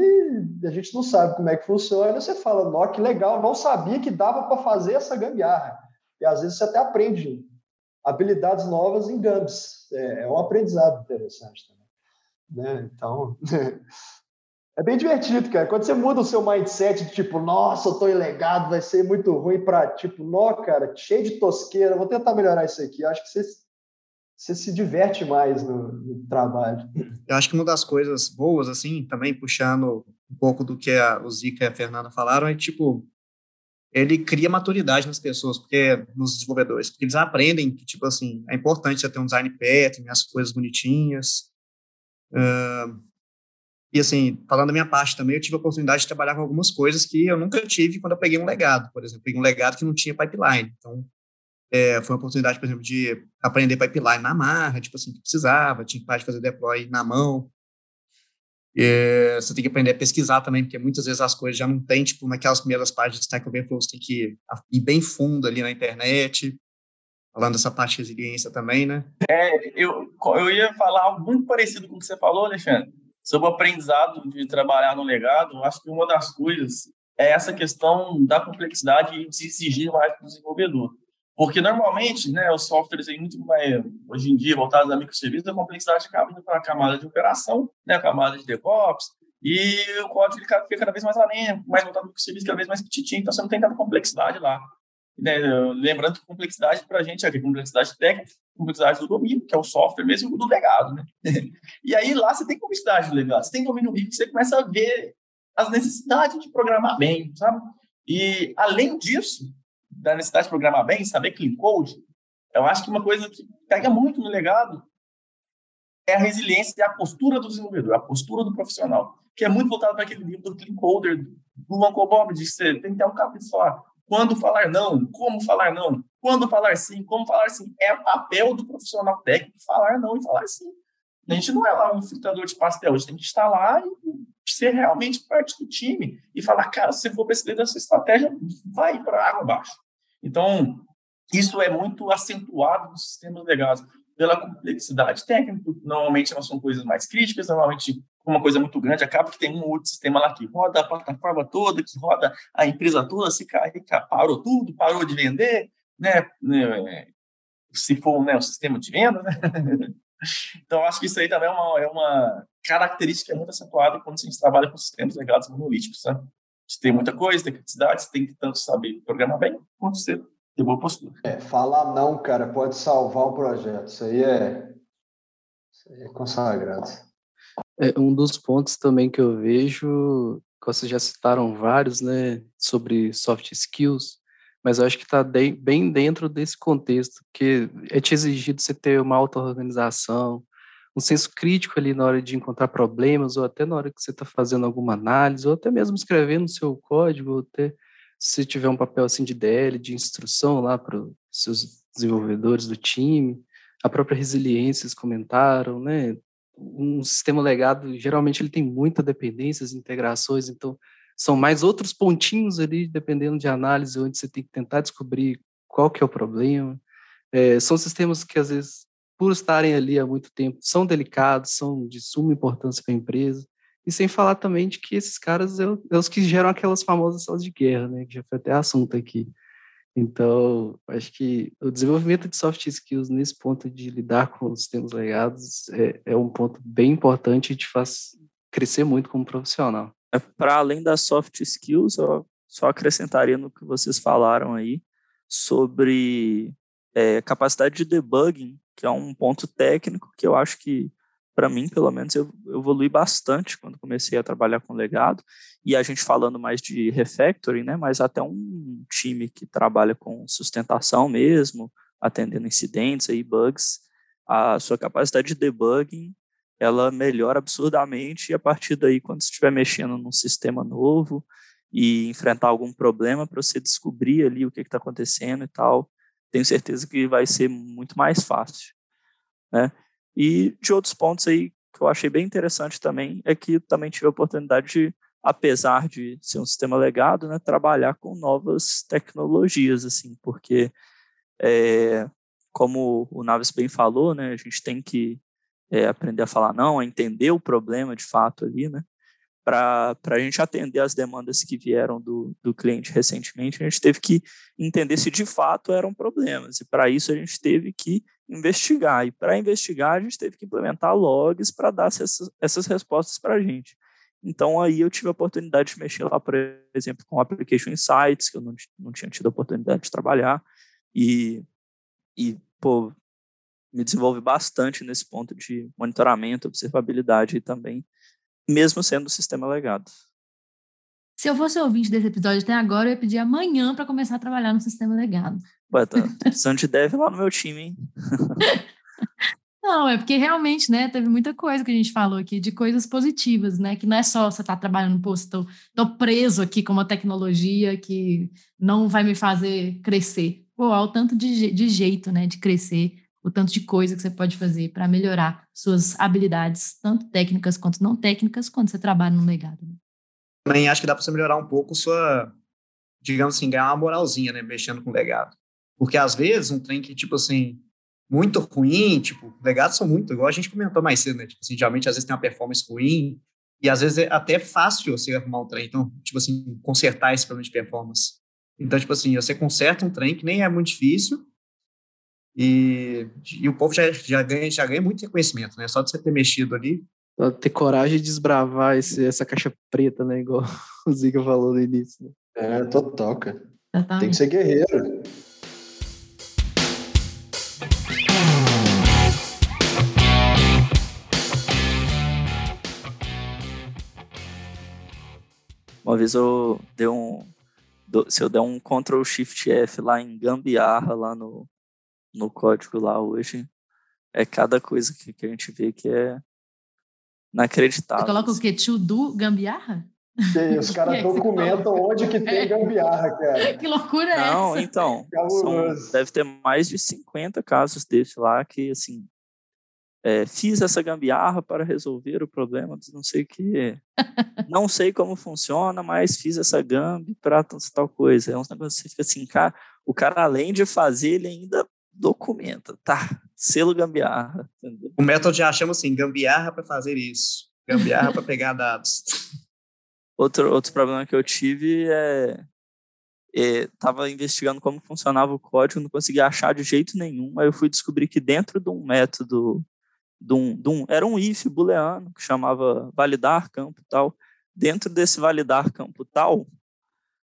a gente não sabe como é que funciona, você fala, nó, que legal, não sabia que dava para fazer essa gambiarra. E às vezes você até aprende habilidades novas em gambs. É, é um aprendizado interessante também. Né? Então, é bem divertido, cara. Quando você muda o seu mindset de tipo, nossa, eu tô ilegado, vai ser muito ruim para tipo, nó, cara, cheio de tosqueira, vou tentar melhorar isso aqui. Eu acho que você, você se diverte mais no, no, trabalho. Eu acho que uma das coisas boas, assim, também puxando um pouco do que a, o Zica e a Fernanda falaram, é tipo, ele cria maturidade nas pessoas, porque nos desenvolvedores, porque eles aprendem que, tipo assim, é importante você ter um design pattern, as coisas bonitinhas. Uh, e assim, falando da minha parte também, eu tive a oportunidade de trabalhar com algumas coisas que eu nunca tive quando eu peguei um legado, por exemplo, peguei um legado que não tinha pipeline. Então, é, foi uma oportunidade, por exemplo, de aprender pipeline na marra, tipo assim, que precisava, tinha que fazer deploy na mão. E, você tem que aprender a pesquisar também, porque muitas vezes as coisas já não tem, tipo, naquelas primeiras páginas de Stack Overflow, você tem que ir bem fundo ali na internet, falando dessa parte de resiliência também, né? É, eu, eu ia falar algo muito parecido com o que você falou, Alexandre sobre o aprendizado de trabalhar no legado, acho que uma das coisas é essa questão da complexidade e de se exigir mais do desenvolvedor. Porque, normalmente, né, os softwares aí muito mais, hoje em dia, voltados a microserviços, a complexidade acaba indo para a camada de operação, né, a camada de DevOps, e o código fica cada vez mais além, mais voltado para o serviço, cada vez mais petitinho, então você não tem tanta complexidade lá. Né? Lembrando que complexidade para a gente é a complexidade técnica, complexidade do domínio, que é o software mesmo do legado. Né? e aí lá você tem complexidade do legado, você tem domínio rico, você começa a ver as necessidades de programar bem, sabe? E além disso, da necessidade de programar bem, saber clean code, eu acho que uma coisa que pega muito no legado é a resiliência e a postura do desenvolvedor, a postura do profissional, que é muito voltado para aquele livro do Clean Coder, do Uncle Bob, de você tem que ter um capítulo falar quando falar não, como falar não, quando falar sim, como falar sim. É papel do profissional técnico falar não e falar sim. A gente não é lá um fritador de pastel, a gente tem que estar lá e ser realmente parte do time e falar, cara, se for para dessa estratégia, vai para água abaixo. Então, isso é muito acentuado nos sistemas legados pela complexidade técnica. Normalmente elas são coisas mais críticas, normalmente uma coisa muito grande, acaba que tem um outro sistema lá que roda a plataforma toda, que roda a empresa toda, se carrega, parou tudo, parou de vender, né? né se for né, o sistema de venda, né? Então, acho que isso aí também é uma, é uma característica muito acentuada quando a gente trabalha com sistemas legados monolíticos, sabe? Você tem muita coisa, tem criticidade, você tem que tanto saber programar bem, quanto ser de boa postura. É, falar não, cara, pode salvar um projeto. Isso aí é, isso aí é consagrado. É, um dos pontos também que eu vejo, que vocês já citaram vários, né, sobre soft skills, mas eu acho que está bem dentro desse contexto, que é te exigido você ter uma auto-organização, um senso crítico ali na hora de encontrar problemas, ou até na hora que você está fazendo alguma análise, ou até mesmo escrevendo seu código, ou até se tiver um papel assim de DL, de instrução lá para os seus desenvolvedores do time, a própria resiliência, eles comentaram, né? Um sistema legado, geralmente ele tem muita dependências, integrações, então são mais outros pontinhos ali, dependendo de análise, onde você tem que tentar descobrir qual que é o problema. É, são sistemas que, às vezes, por estarem ali há muito tempo, são delicados, são de suma importância para a empresa. E sem falar também de que esses caras é, é os que geram aquelas famosas salas de guerra, né? Que já foi até assunto aqui. Então, acho que o desenvolvimento de soft skills nesse ponto de lidar com os sistemas legados é, é um ponto bem importante e te faz crescer muito como profissional. É, Para além das soft skills, eu só acrescentaria no que vocês falaram aí sobre é, capacidade de debugging, que é um ponto técnico que eu acho que para mim, pelo menos, eu, evolui bastante quando comecei a trabalhar com legado. E a gente falando mais de refactoring, né? Mas até um time que trabalha com sustentação mesmo, atendendo incidentes aí, bugs, a sua capacidade de debugging, ela melhora absurdamente. E a partir daí, quando você estiver mexendo num sistema novo e enfrentar algum problema, para você descobrir ali o que está acontecendo e tal, tenho certeza que vai ser muito mais fácil. Né? E de outros pontos aí que eu achei bem interessante também é que também tive a oportunidade de, apesar de ser um sistema legado, né, trabalhar com novas tecnologias, assim, porque é, como o Naves bem falou, né, a gente tem que é, aprender a falar não, a entender o problema de fato ali, né, para a gente atender as demandas que vieram do, do cliente recentemente, a gente teve que entender se de fato eram problemas. E para isso a gente teve que investigar. E para investigar, a gente teve que implementar logs para dar essas, essas respostas para a gente. Então aí eu tive a oportunidade de mexer lá, por exemplo, com Application Insights, que eu não, não tinha tido a oportunidade de trabalhar. E, e pô, me desenvolve bastante nesse ponto de monitoramento, observabilidade e também mesmo sendo o sistema legado. Se eu fosse ouvinte desse episódio até agora, eu ia pedir amanhã para começar a trabalhar no sistema legado. Ué, tá precisando de dev lá no meu time, hein? Não, é porque realmente, né, teve muita coisa que a gente falou aqui de coisas positivas, né, que não é só você estar tá trabalhando, pô, estou tô, preso aqui com uma tecnologia que não vai me fazer crescer. Pô, há o tanto de, de jeito, né, de crescer o tanto de coisa que você pode fazer para melhorar suas habilidades, tanto técnicas quanto não técnicas, quando você trabalha no legado. Né? Também acho que dá para você melhorar um pouco sua, digamos assim, ganhar uma moralzinha, né, mexendo com legado. Porque às vezes um trem que, tipo assim, muito ruim, tipo, legados são muito, igual a gente comentou mais cedo, né? Tipo assim, geralmente às vezes tem uma performance ruim, e às vezes é até fácil você arrumar um trem, então, tipo assim, consertar esse problema de performance. Então, tipo assim, você conserta um trem que nem é muito difícil, e, e o povo já, já, ganha, já ganha muito reconhecimento, né? Só de você ter mexido ali, ter coragem de desbravar esse, essa caixa preta, né? Igual o Zica falou no início. Né? É, total, cara. Tem que ser guerreiro. Uma vez eu dei um. Se eu der um Ctrl Shift F lá em gambiarra, lá no, no código lá hoje, é cada coisa que, que a gente vê que é inacreditável. Você coloca o quê? Tio do gambiarra? Sim, os caras documentam onde que tem gambiarra, cara. Que loucura é Não, essa? então, são, deve ter mais de 50 casos desse lá que, assim, é, fiz essa gambiarra para resolver o problema de não sei o que. não sei como funciona, mas fiz essa gambi para tal coisa. É um negócio que você fica assim, cara, o cara além de fazer, ele ainda documenta, tá? Selo gambiarra. Entendeu? O método já chama assim, gambiarra para fazer isso. Gambiarra para pegar dados. Outro, outro problema que eu tive é estava investigando como funcionava o código, não conseguia achar de jeito nenhum. Aí eu fui descobrir que dentro de um método de um, de um, era um if booleano que chamava validar campo tal. Dentro desse validar campo tal,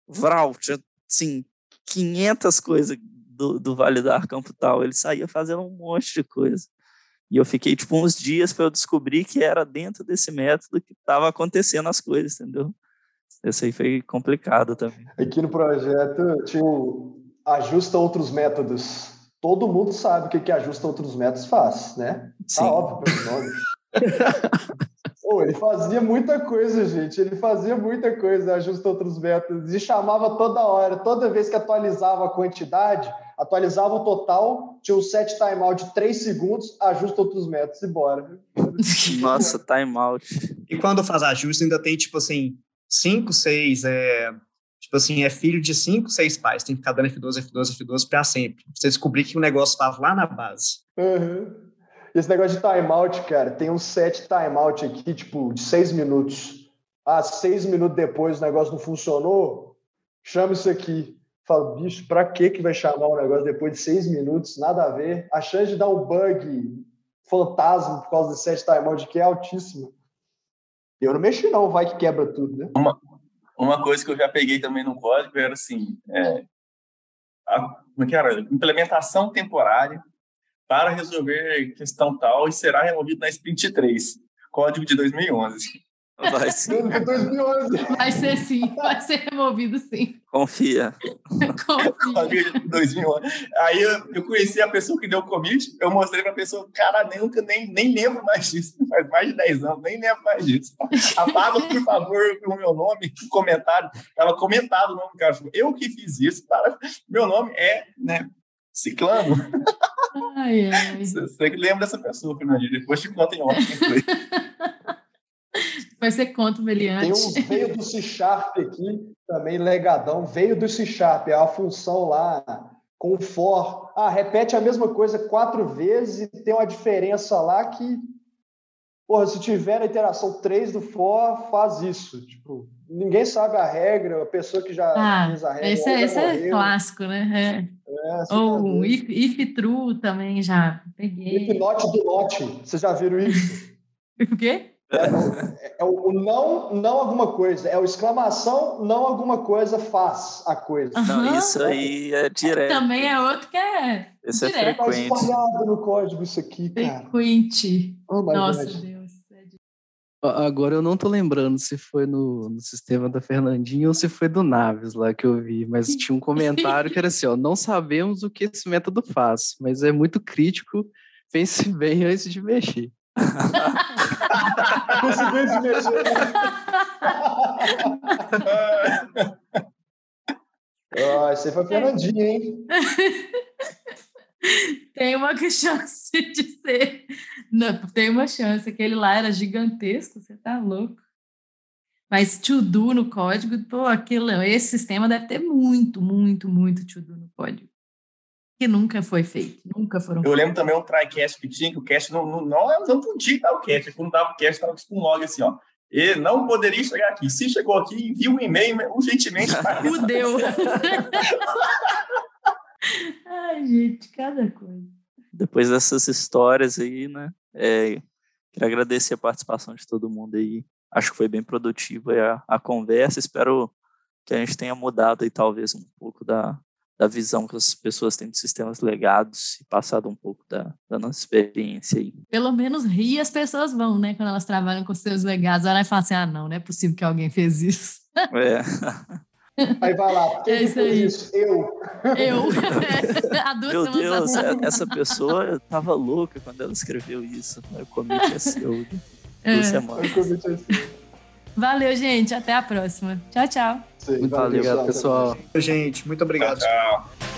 Vral, tinha assim, 500 coisas do, do validar campo tal. Ele saía fazendo um monte de coisa. E eu fiquei tipo uns dias para eu descobrir que era dentro desse método que estava acontecendo as coisas, entendeu? Isso aí foi complicado também. Aqui no projeto tinha o ajusta outros métodos todo mundo sabe o que, que ajusta outros métodos faz, né? Tá Sim. Tá óbvio pelo nome. oh, ele fazia muita coisa, gente. Ele fazia muita coisa, ajusta outros métodos. E chamava toda hora, toda vez que atualizava a quantidade, atualizava o total, tinha um set timeout de 3 segundos, ajusta outros métodos e bora. Nossa, timeout. E quando faz ajuste, ainda tem, tipo assim, 5, 6 é, tipo assim, é filho de cinco, seis pais, tem que ficar dando F12, F12, F12 para sempre. Você descobrir que o negócio estava lá na base. Uhum. Esse negócio de timeout, cara, tem um set timeout aqui, tipo, de seis minutos. Ah, seis minutos depois o negócio não funcionou, chama isso aqui. Fala, bicho, pra que que vai chamar o negócio depois de seis minutos? Nada a ver. A chance de dar um bug fantasma por causa do set timeout aqui é altíssima. Eu não mexi não, vai que quebra tudo, né? Uma, uma coisa que eu já peguei também no código era assim, é, a, como é que era? Implementação temporária para resolver questão tal e será removido na sprint 3, código de 2011. Vai ser. Vai ser sim, vai ser removido sim. Confia. Confia. 2011. Aí eu, eu, conheci a pessoa que deu o commit, eu mostrei para a pessoa, cara, nunca nem, nem lembro mais disso, faz mais de 10 anos, nem lembro mais disso. Apaga, por favor, o meu nome, o comentário. Ela comentado o nome cara, eu que fiz isso, para, meu nome é, né, Ciclano. Ai, ai. Você que lembra dessa pessoa, Fernandinho, depois te conta em off foi. Vai ser conto meliante. Tem um veio do C Sharp aqui, também legadão. Veio do C Sharp, é a função lá com for. Ah, repete a mesma coisa quatro vezes e tem uma diferença lá que, porra, se tiver a interação 3 do for, faz isso. Tipo, ninguém sabe a regra, a pessoa que já ah, fez a regra. Esse, é, esse é clássico, né? É. É, Ou tá if, if true também já peguei. If not do not. Vocês já viram isso? o quê? É, é, o não, não alguma coisa. É o exclamação, não alguma coisa faz a coisa. Uhum. Não, isso aí é direto. Também é outro que é. Isso direto. é frequente. Tá espalhado no código isso aqui, cara. Frequente. Oh, Nossa, God. Deus. Agora eu não tô lembrando se foi no, no sistema da Fernandinha ou se foi do Naves lá que eu vi, mas tinha um comentário que era assim, ó, não sabemos o que esse método faz, mas é muito crítico, pense bem antes de mexer. Conseguiu se mexer. ah, aí foi Fernandinho, hein? Tem uma chance de ser. Não, tem uma chance. Aquele lá era gigantesco, você tá louco. Mas to do no código, pô, aquilo, esse sistema deve ter muito, muito, muito to do no código que nunca foi feito, nunca foram Eu lembro também um trycast que tinha, que o cast não, não, não, não podia dar o cast, quando dava o cast, estava tipo um log assim, ó, e não poderia chegar aqui. Se chegou aqui, envia um e-mail urgentemente. Fudeu. Ai, gente, cada coisa. Depois dessas histórias aí, né, é, Queria agradecer a participação de todo mundo aí. Acho que foi bem produtiva a, a conversa. Espero que a gente tenha mudado aí talvez um pouco da, da visão que as pessoas têm de sistemas legados e passado um pouco da, da nossa experiência aí. Pelo menos rir as pessoas vão, né? Quando elas trabalham com seus legados, ela vai falar assim, ah, não, não é possível que alguém fez isso. É. Aí vai lá, quem É isso fez aí. isso? Eu. Eu. Há duas Meu Deus, atrás. é- essa pessoa tava louca quando ela escreveu isso. O commit é seu de É. duas semanas. Eu cometi. Valeu, gente. Até a próxima. Tchau, tchau. Sim, Muito valeu, obrigado, pessoal. Gente, muito obrigado. Tchau.